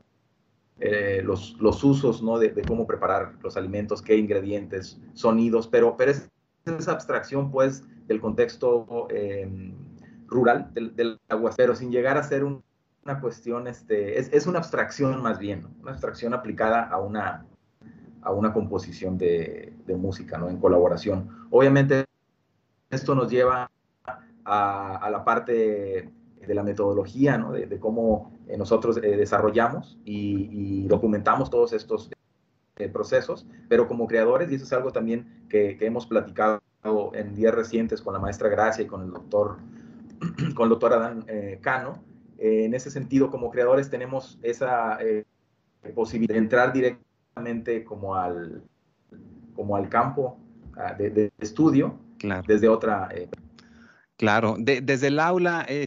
eh, los, los, usos, ¿no? De, cómo preparar los alimentos, qué ingredientes, sonidos, pero, pero es esa abstracción, pues, del contexto eh, rural del, del agua, pero sin llegar a ser un, una cuestión, este, es, es, una abstracción más bien. Una abstracción aplicada a una, a una composición de, de música, ¿no? En colaboración. Obviamente, esto nos lleva a, a la parte de la metodología, ¿no? de, cómo nosotros desarrollamos y, documentamos todos estos procesos, pero como creadores, y eso es algo también que, que hemos platicado en días recientes con la maestra Gracia y con el doctor, con el doctor Adán Cano, en ese sentido, como creadores tenemos esa posibilidad de entrar directamente como al, como al campo ah, de, estudio desde otra... Eh, claro, desde el aula... Eh,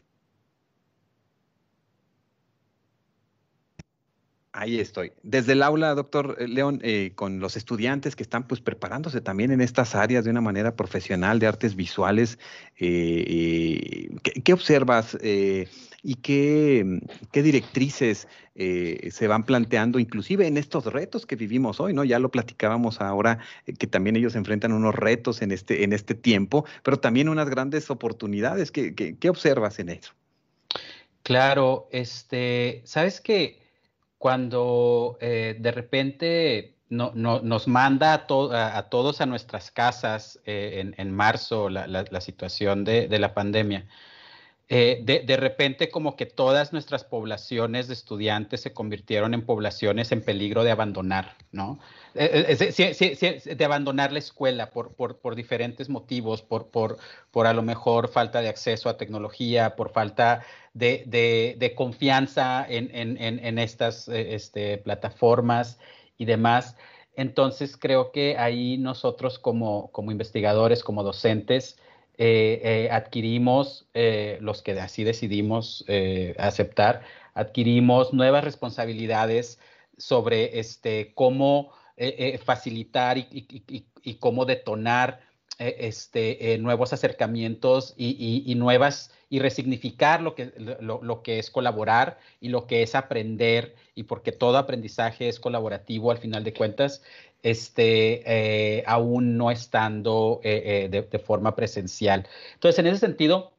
Ahí estoy. Desde el aula, doctor eh, León, con los estudiantes que están pues preparándose también en estas áreas de una manera profesional de artes visuales, ¿qué, observas? y qué, qué directrices eh, se van planteando, inclusive en estos retos que vivimos hoy, ¿no? Ya lo platicábamos ahora, eh, que también ellos enfrentan unos retos en este, en este tiempo, pero también unas grandes oportunidades. ¿Qué, qué, observas en eso? Claro, este, sabes que cuando eh, de repente no, nos manda a, a, todos a nuestras casas en, en, marzo la, la, situación de, de la pandemia, eh, de, repente como que todas nuestras poblaciones de estudiantes se convirtieron en poblaciones en peligro de abandonar, ¿no? Eh, eh, de abandonar la escuela por, por, diferentes motivos, por, por, por, a lo mejor falta de acceso a tecnología, por falta de, confianza en, en, estas este, plataformas y demás. Entonces creo que ahí nosotros como, como investigadores, como docentes, eh, eh, adquirimos, eh, los que así decidimos aceptar, adquirimos nuevas responsabilidades sobre este, cómo facilitar y, cómo detonar este, nuevos acercamientos y, nuevas y resignificar lo que, lo, que es colaborar y lo que es aprender y porque todo aprendizaje es colaborativo al final de cuentas este, eh, aún no estando eh, eh, de, forma presencial. Entonces, en ese sentido,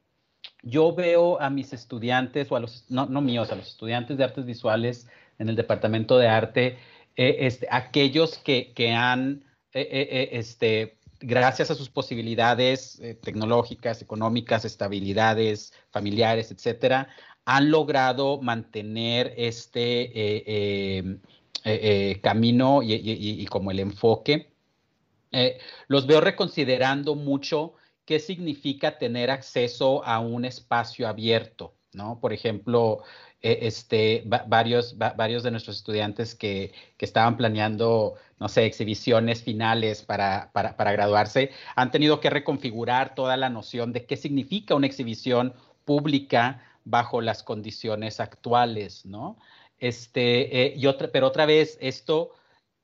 yo veo a mis estudiantes, o a los, no, míos, a los estudiantes de artes visuales en el departamento de arte, este, aquellos que, han, este, gracias a sus posibilidades tecnológicas, económicas, estabilidades familiares, etcétera, han logrado mantener este eh, eh, camino y, como el enfoque. Eh, los veo reconsiderando mucho qué significa tener acceso a un espacio abierto, ¿no? Por ejemplo, este, varios, varios de nuestros estudiantes que, estaban planeando, no sé, exhibiciones finales para, para, para, graduarse, han tenido que reconfigurar toda la noción de qué significa una exhibición pública bajo las condiciones actuales, ¿no? Este, eh, y otra, pero otra vez, esto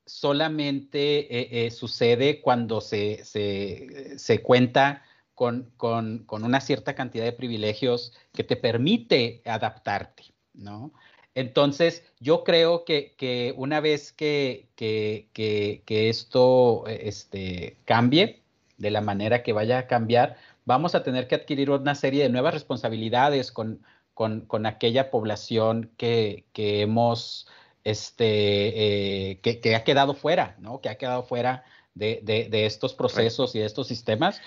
solamente eh, eh, sucede cuando se, se, cuenta con, con, con, una cierta cantidad de privilegios que te permite adaptarte, ¿no? Entonces, yo creo que, que una vez que, que, que, esto este, cambie de la manera que vaya a cambiar, vamos a tener que adquirir una serie de nuevas responsabilidades con, con, aquella población que, hemos, este, eh, que, ha quedado fuera, ¿no? Que ha quedado fuera de, de estos procesos y de estos sistemas.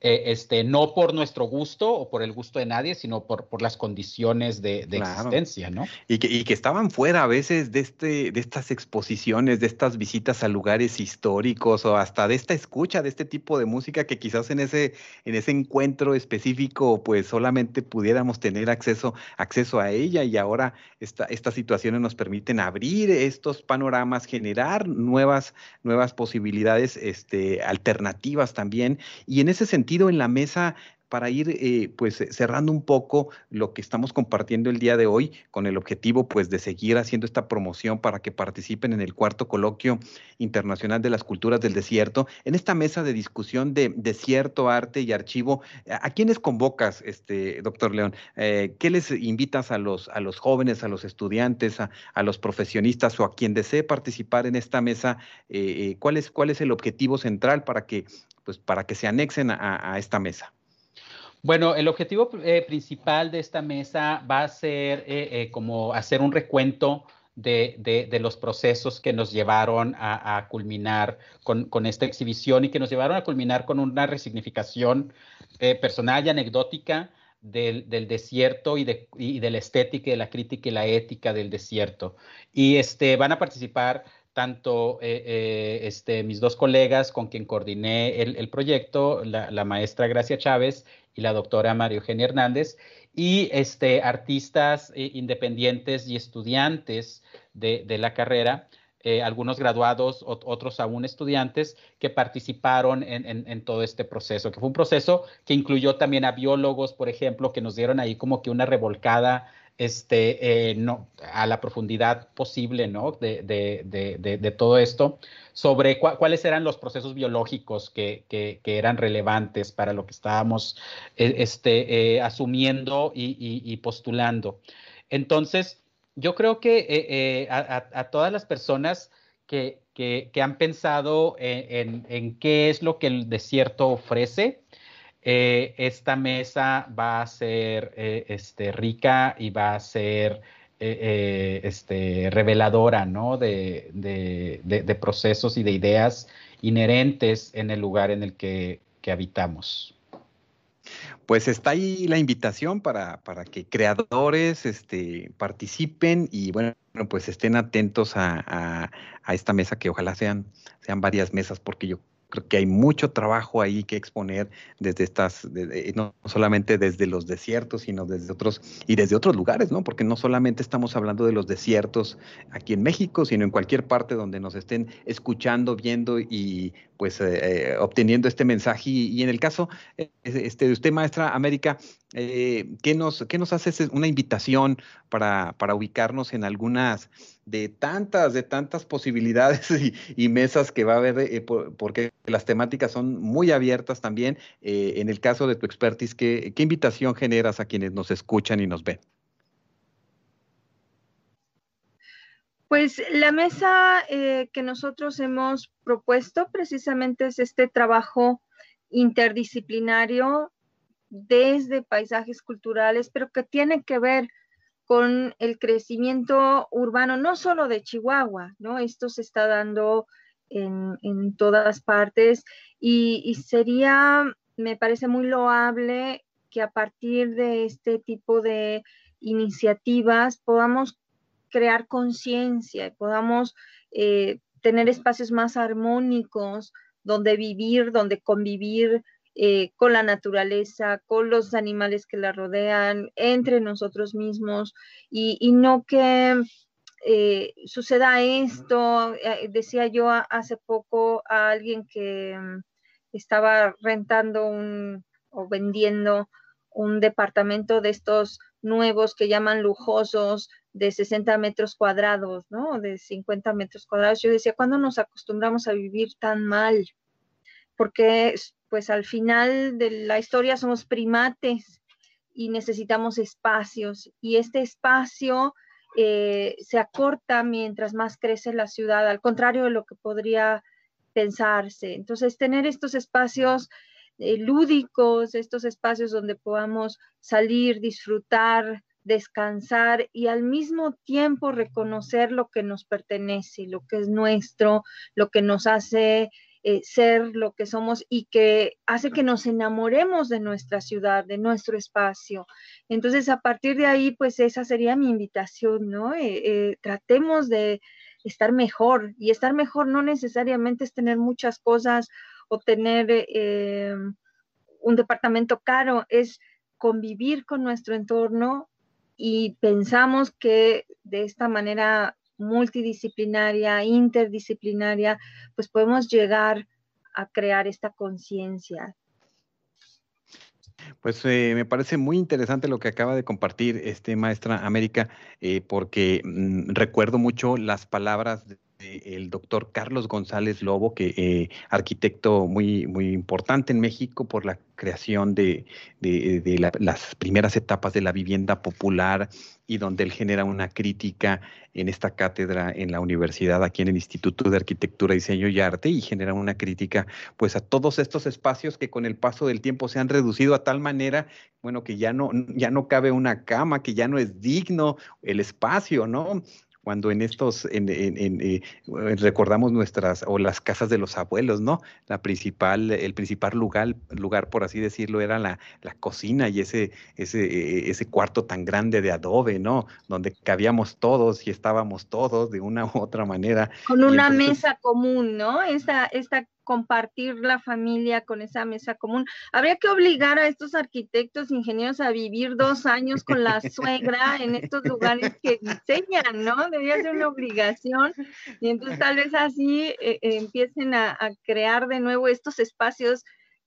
Eh, este, no por nuestro gusto o por el gusto de nadie, sino por, por las condiciones de, existencia, ¿no? Y que, y que, estaban fuera a veces de, este, de estas exposiciones, de estas visitas a lugares históricos o hasta de esta escucha de este tipo de música que quizás en ese, en ese encuentro específico pues solamente pudiéramos tener acceso, acceso a ella. Y ahora esta, estas situaciones nos permiten abrir estos panoramas, generar nuevas, nuevas posibilidades este, alternativas también. Y en ese sentido en la mesa para ir eh, pues eh, cerrando un poco lo que estamos compartiendo el día de hoy con el objetivo pues de seguir haciendo esta promoción para que participen en el cuarto coloquio internacional de las culturas del desierto en esta mesa de discusión de desierto arte y archivo a quiénes convocas este doctor León eh, qué les invitas a los a los jóvenes a los estudiantes a, los profesionistas o a quien desee participar en esta mesa cuál es cuál es el objetivo central para que pues para que se anexen a esta mesa bueno, el objetivo eh, principal de esta mesa va a ser eh, eh, como hacer un recuento de, los procesos que nos llevaron a, culminar con, esta exhibición y que nos llevaron a culminar con una resignificación personal y anecdótica del, desierto y de, y la estética y de la crítica y la ética del desierto. Y este, van a participar tanto eh, eh, este, mis dos colegas con quien coordiné el, proyecto, la, maestra Gracia Chávez y la doctora María Eugenia Hernández, y este, artistas eh, independientes y estudiantes de, la carrera, algunos graduados, otros aún estudiantes, que participaron en, todo este proceso, que fue un proceso que incluyó también a biólogos, por ejemplo, que nos dieron ahí como que una revolcada este, eh, no, a la profundidad posible ¿no? de, de, de, todo esto, sobre cuáles eran los procesos biológicos que, que, eran relevantes para lo que estábamos eh, este, eh, asumiendo y, postulando. Entonces, yo creo que a, a, todas las personas que, que han pensado en, en, qué es lo que el desierto ofrece, eh, esta mesa va a ser eh, este, rica y va a ser eh, este, reveladora ¿no? de, procesos y de ideas inherentes en el lugar en el que, habitamos. Pues está ahí la invitación para, que creadores este, participen y bueno, pues estén atentos a, a, esta mesa que ojalá sean, sean varias mesas porque yo creo que hay mucho trabajo ahí que exponer desde estas, no solamente desde los desiertos, sino desde otros y desde otros lugares, ¿no? Porque no solamente estamos hablando de los desiertos aquí en México, sino en cualquier parte donde nos estén escuchando, viendo y pues eh, eh, obteniendo este mensaje. Y, en el caso eh, este, de usted, maestra América, ¿qué, nos, ¿qué nos hace una invitación para, para ubicarnos en algunas de tantas, de tantas posibilidades y, mesas que va a haber, porque las temáticas son muy abiertas también? en el caso de tu expertise, ¿qué, ¿qué invitación generas a quienes nos escuchan y nos ven? Pues la mesa eh, que nosotros hemos propuesto precisamente es este trabajo interdisciplinario desde paisajes culturales, pero que tiene que ver con el crecimiento urbano, no solo de Chihuahua, ¿no? Esto se está dando en, todas partes y, y, sería, me parece muy loable que a partir de este tipo de iniciativas podamos crear conciencia y podamos eh, tener espacios más armónicos donde vivir, donde convivir eh, con la naturaleza, con los animales que la rodean, entre nosotros mismos y, no que eh, suceda esto. decía yo hace poco a alguien que mm, estaba rentando un o vendiendo un departamento de estos nuevos que llaman lujosos, de 60 metros cuadrados, ¿no? De 50 metros cuadrados. Yo decía, ¿cuándo nos acostumbramos a vivir tan mal? Porque pues al final de la historia somos primates y necesitamos espacios y este espacio eh, se acorta mientras más crece la ciudad, al contrario de lo que podría pensarse. Entonces, tener estos espacios eh, lúdicos, estos espacios donde podamos salir, disfrutar, descansar y al mismo tiempo reconocer lo que nos pertenece, lo que es nuestro, lo que nos hace eh, ser lo que somos y que hace que nos enamoremos de nuestra ciudad, de nuestro espacio. Entonces, a partir de ahí, pues esa sería mi invitación, ¿no? Eh, eh, tratemos de estar mejor y estar mejor no necesariamente es tener muchas cosas o tener un departamento caro, es convivir con nuestro entorno, y pensamos que de esta manera multidisciplinaria, interdisciplinaria, pues podemos llegar a crear esta conciencia. Pues eh, me parece muy interesante lo que acaba de compartir este maestra América, eh, porque mm, recuerdo mucho las palabras de el doctor Carlos González Lobo, que eh, arquitecto muy, muy importante en México por la creación de, las primeras etapas de la vivienda popular y donde él genera una crítica en esta cátedra en la universidad, aquí en el Instituto de Arquitectura, Diseño y Arte, y genera una crítica pues a todos estos espacios que con el paso del tiempo se han reducido a tal manera, bueno, que ya no, ya no cabe una cama, que ya no es digno el espacio, ¿no? Cuando en estos, en, eh, recordamos nuestras, o las casas de los abuelos, ¿no? La principal, el principal lugar, lugar por así decirlo, era la, la cocina y ese, ese, e, ese cuarto tan grande de adobe, ¿no? Donde cabíamos todos y estábamos todos de una u otra manera. Con una mesa común, ¿no? Esta, esta compartir la familia con esa mesa común. Habría que obligar a estos arquitectos, ingenieros a vivir dos años con la suegra en estos lugares que diseñan, ¿no? Debería ser una obligación y entonces tal vez así eh, eh, empiecen a, a crear de nuevo estos espacios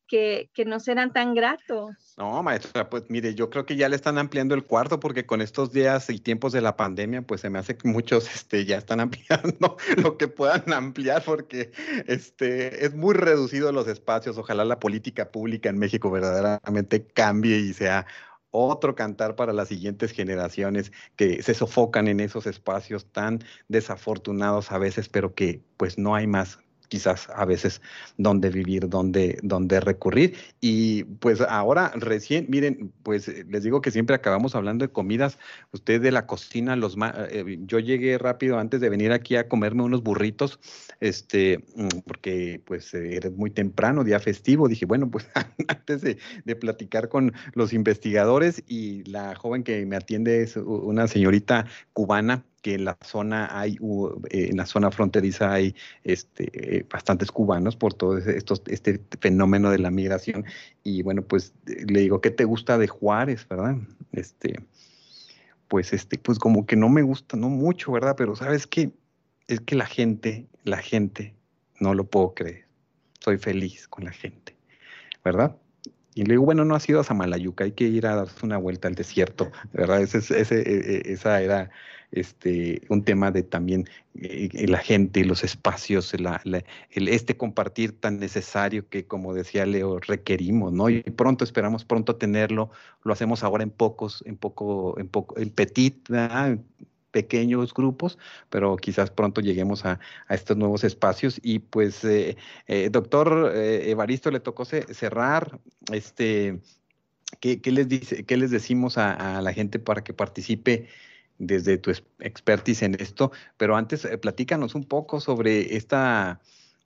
que, que no serán tan gratos. No, maestra, pues mire, yo creo que ya le están ampliando el cuarto porque con estos días y tiempos de la pandemia, pues se me hace que muchos este, ya están ampliando lo que puedan ampliar porque este, es muy reducido los espacios. Ojalá la política pública en México verdaderamente cambie y sea otro cantar para las siguientes generaciones que se sofocan en esos espacios tan desafortunados a veces, pero que pues no hay más quizás a veces dónde vivir, dónde, dónde recurrir. Y pues ahora recién, miren, pues eh, les digo que siempre acabamos hablando de comidas. Usted de la cocina, los eh, yo llegué rápido antes de venir aquí a comerme unos burritos, este, mm, porque pues eh, era muy temprano, día festivo. Dije, bueno, pues antes de, de platicar con los investigadores y la joven que me atiende es una señorita cubana que en la zona hay, eh, en la zona fronteriza hay este, eh, bastantes cubanos por todo estos, este fenómeno de la migración. Y bueno, pues le digo, ¿qué te gusta de Juárez, verdad? Este, pues este, pues como que no me gusta, no mucho, ¿verdad? Pero sabes qué, es que la gente, la gente, no lo puedo creer. Soy feliz con la gente, ¿verdad? Y le digo, bueno, no has ido a Samalayuca, hay que ir a darse una vuelta al desierto, ¿verdad? Ese, ese, e, e, esa era este, un tema de también eh, la gente, los espacios, el, este compartir tan necesario que, como decía Leo, requerimos, ¿no? Y pronto esperamos pronto tenerlo, lo hacemos ahora en pocos, en poco, en poco, en petit, ¿verdad? pequeños grupos, pero quizás pronto lleguemos a, estos nuevos espacios. Y pues, eh, eh, doctor eh, Evaristo, le tocó cerrar, este, ¿qué, les dice, qué les decimos a, la gente para que participe? Desde tu expertise en esto, pero antes platícanos un poco sobre esta,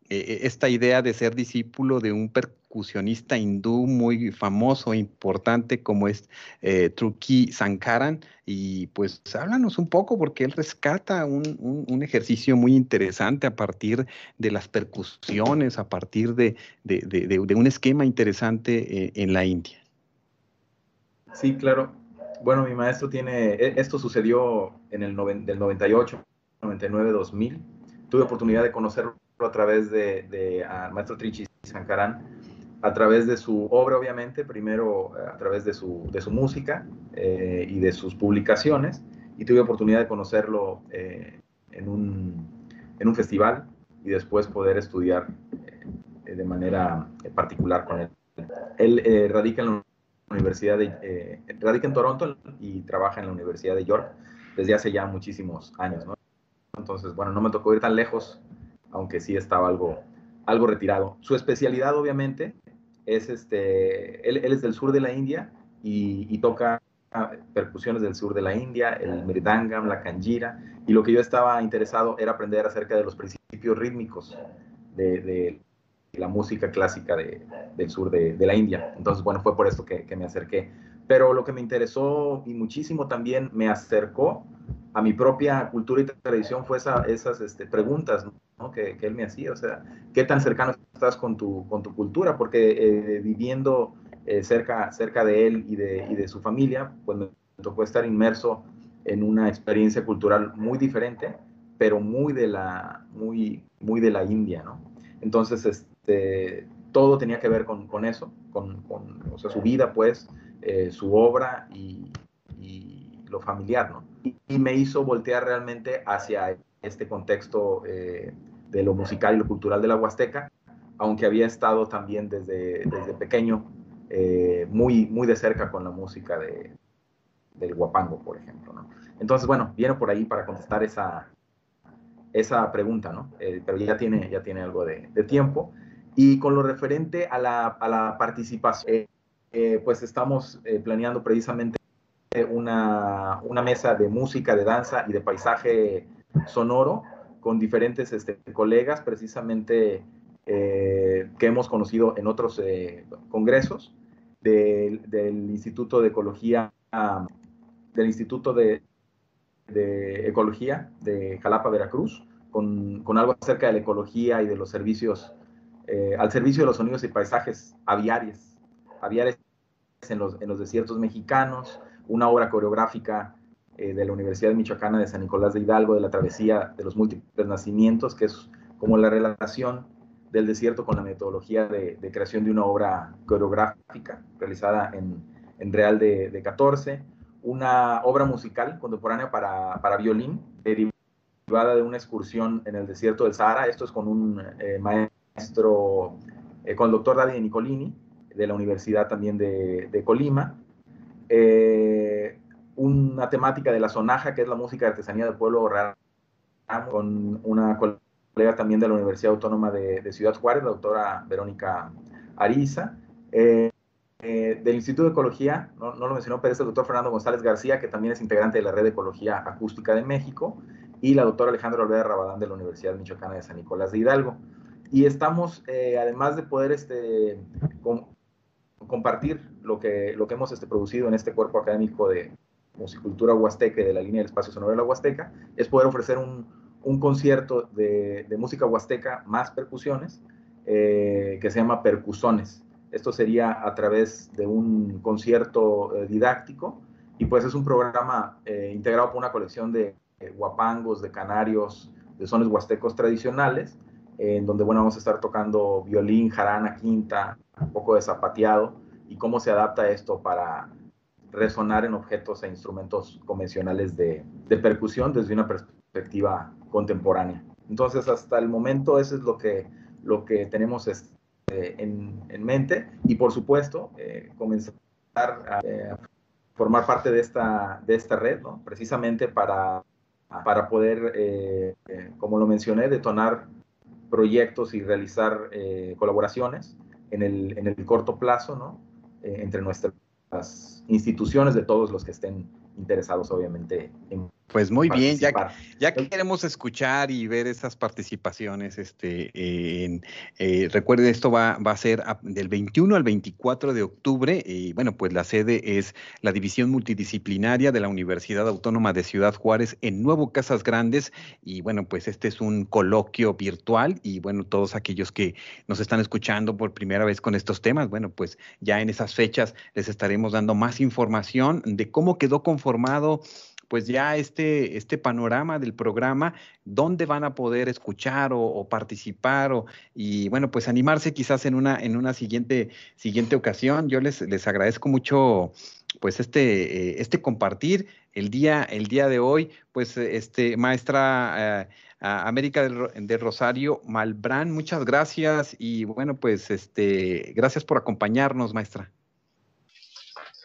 esta idea de ser discípulo de un percusionista hindú muy famoso, importante, como es eh, Truki Sankaran. Y pues háblanos un poco, porque él rescata un, ejercicio muy interesante a partir de las percusiones, a partir de, un esquema interesante eh, en la India. Sí, claro. Bueno, mi maestro tiene, e, esto sucedió en el del 98, 99, 2000. Tuve oportunidad de conocerlo a través de, de maestro Trichi Sankaran a través de su obra, obviamente, primero eh, a través de su, de su música eh, y de sus publicaciones, y tuve oportunidad de conocerlo eh, en, un, en, un, festival y después poder estudiar de manera particular con él. Él radica en la Universidad de, radica en Toronto y trabaja en la Universidad de York desde hace ya muchísimos años, ¿no? Entonces, bueno, no me tocó ir tan lejos, aunque sí estaba algo, algo retirado. Su especialidad, obviamente, es este, él, es del sur de la India y, toca percusiones del sur de la India, el mridangam, la kanjira, y lo que yo estaba interesado era aprender acerca de los principios rítmicos de, la música clásica del sur de, la India. Entonces, bueno, fue por esto que, me acerqué. Pero lo que me interesó y muchísimo también me acercó a mi propia cultura y tradición fue esas este, preguntas, que, él me hacía, o sea, qué tan cercano estás con tu, con tu cultura, porque eh, viviendo eh, cerca, cerca de él y de, y de su familia, pues me tocó estar inmerso en una experiencia cultural muy diferente, pero muy de la, muy, muy de la India, ¿no? Entonces, este, todo tenía que ver con, con eso, con, con o sea, su vida, pues, eh, su obra y, y, lo familiar, ¿no? Y, y, me hizo voltear realmente hacia este contexto eh, de lo musical y lo cultural de la Huasteca, aunque había estado también desde, desde pequeño eh, muy, muy de cerca con la música de, del guapango, por ejemplo. ¿no? Entonces, bueno, viene por ahí para contestar esa, esa pregunta, ¿no? Eh, pero ya tiene, ya tiene algo de, de, tiempo. Y con lo referente a la, a la participación, pues estamos planeando precisamente una, una, mesa de música, de danza y de paisaje sonoro con diferentes este, colegas, precisamente eh, que hemos conocido en otros eh, congresos del, Instituto de Ecología, del Instituto de, Ecología de Jalapa, Veracruz, con, algo acerca de la ecología y de los servicios, eh, al servicio de los sonidos y paisajes aviares, aviares en los, en los desiertos mexicanos, una obra coreográfica de la Universidad Michoacana de San Nicolás de Hidalgo, de la travesía de los múltiples nacimientos, que es como la relación del desierto con la metodología de, creación de una obra coreográfica realizada en, Real de, 14, una obra musical contemporánea para, violín derivada de una excursión en el desierto del Sahara. Esto es con un eh, maestro, eh, con el doctor David Nicolini, de la Universidad también de, Colima. Eh, una temática de la sonaja, que es la música de artesanía del pueblo real, con una colega también de la Universidad Autónoma de, Ciudad Juárez, la doctora Verónica Ariza. Eh, del Instituto de Ecología, no, lo mencionó, pero es el doctor Fernando González García, que también es integrante de la Red de Ecología Acústica de México, y la doctora Alejandra Olvera Rabadán de la Universidad Michoacana de San Nicolás de Hidalgo. Y estamos, eh, además de poder este, compartir lo que, hemos este, producido en este cuerpo académico de musicultura huasteca y de la línea del espacio sonoro de la Huasteca, es poder ofrecer un, concierto de, música huasteca más percusiones eh, que se llama Percusones. Esto sería a través de un concierto eh, didáctico y pues es un programa integrado por una colección de guapangos, de canarios, de sones huastecos tradicionales, en donde bueno, vamos a estar tocando violín, jarana, quinta, un poco de zapateado y cómo se adapta esto para resonar en objetos e instrumentos convencionales de, de percusión desde una perspectiva contemporánea. Entonces, hasta el momento, eso es lo que, lo que tenemos este, en, en, mente y, por supuesto, eh, comenzar a, eh, formar parte de esta, de esta red, ¿no? precisamente para, para poder, eh, como lo mencioné, detonar proyectos y realizar colaboraciones en el, en el, corto plazo ¿no? entre nuestras instituciones de todos los que estén interesados, obviamente, en pues muy bien, ya, ya queremos escuchar y ver esas participaciones. Este, en, eh, recuerden, esto va, va a ser del 21 al 24 de octubre. Y bueno, pues la sede es la División Multidisciplinaria de la Universidad Autónoma de Ciudad Juárez en Nuevo Casas Grandes. Y bueno, pues este es un coloquio virtual. Y bueno, todos aquellos que nos están escuchando por primera vez con estos temas, bueno, pues ya en esas fechas les estaremos dando más información de cómo quedó conformado pues ya este, este panorama del programa, dónde van a poder escuchar o, participar o, y bueno, pues animarse quizás en una, en una siguiente, siguiente ocasión. Yo les, les agradezco mucho pues este, eh, este compartir el día, el día de hoy, pues este maestra eh, América de, Rosario Malbrán, muchas gracias y bueno, pues este, gracias por acompañarnos, maestra.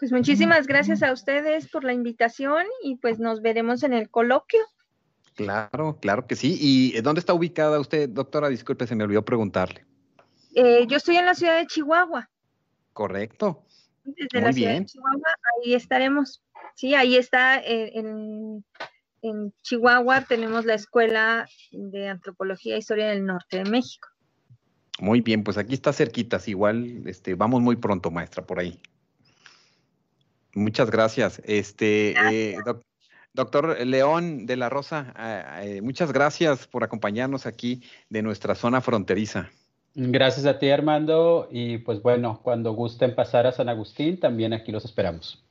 Pues muchísimas gracias a ustedes por la invitación y pues nos veremos en el coloquio. Claro, claro que sí. ¿Y dónde está ubicada usted, doctora? Disculpe, se me olvidó preguntarle. Eh, yo estoy en la ciudad de Chihuahua. Correcto. Desde la ciudad de Chihuahua, ahí estaremos. Sí, ahí está eh, en, en, Chihuahua tenemos la Escuela de Antropología e Historia del Norte de México. Muy bien, pues aquí está cerquitas, igual este, vamos muy pronto, maestra, por ahí. Muchas gracias. Este, eh, doctor León de la Rosa, eh, muchas gracias por acompañarnos aquí de nuestra zona fronteriza. Gracias a ti, Armando. Y pues bueno, cuando gusten pasar a San Agustín, también aquí los esperamos.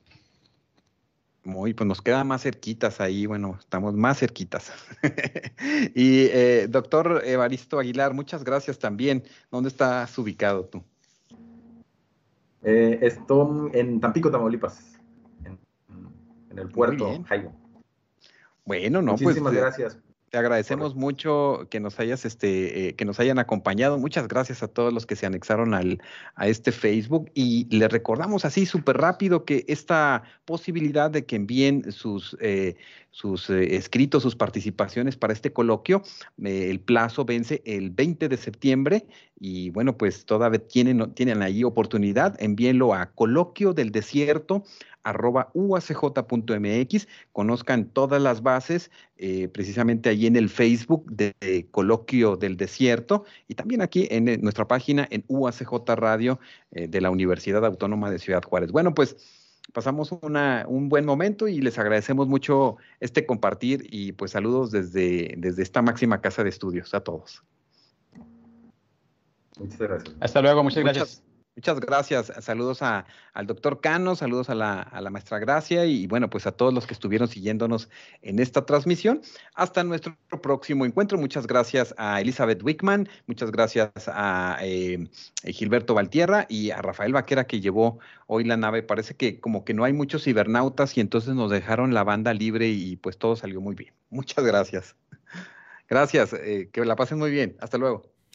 Muy, pues nos quedan más cerquitas ahí, bueno, estamos más cerquitas. y eh, doctor Evaristo Aguilar, muchas gracias también. ¿Dónde estás ubicado tú? Estoy en Tampico, Tamaulipas en el puerto Jaibo. Bueno, no, pues, Muchísimas pues. gracias. Te agradecemos mucho que nos hayas, este, eh, que nos hayan acompañado. Muchas gracias a todos los que se anexaron al, a este Facebook y le recordamos así súper rápido que esta posibilidad de que envíen sus, eh, sus eh, escritos, sus participaciones para este coloquio, el plazo vence el 20 de septiembre y bueno, pues todavía tienen, tienen ahí oportunidad. Envíenlo a coloquio del desierto arroba uacj.mx, conozcan todas las bases, eh, precisamente allí en el Facebook de, Coloquio del Desierto y también aquí en, nuestra página en UACJ Radio eh, de la Universidad Autónoma de Ciudad Juárez. Bueno, pues pasamos un buen momento y les agradecemos mucho este compartir y pues saludos desde, desde esta máxima casa de estudios a todos. Muchas gracias. Hasta luego, muchas gracias. Muchas gracias. Saludos a, al doctor Cano, saludos a la, a la, maestra Gracia y bueno, pues a todos los que estuvieron siguiéndonos en esta transmisión. Hasta nuestro próximo encuentro. Muchas gracias a Elizabeth Wickman, muchas gracias a eh, Gilberto Valtierra y a Rafael Vaquera que llevó hoy la nave. Parece que como que no hay muchos cibernautas y entonces nos dejaron la banda libre y pues todo salió muy bien. Muchas gracias. Gracias, eh, que la pasen muy bien. Hasta luego.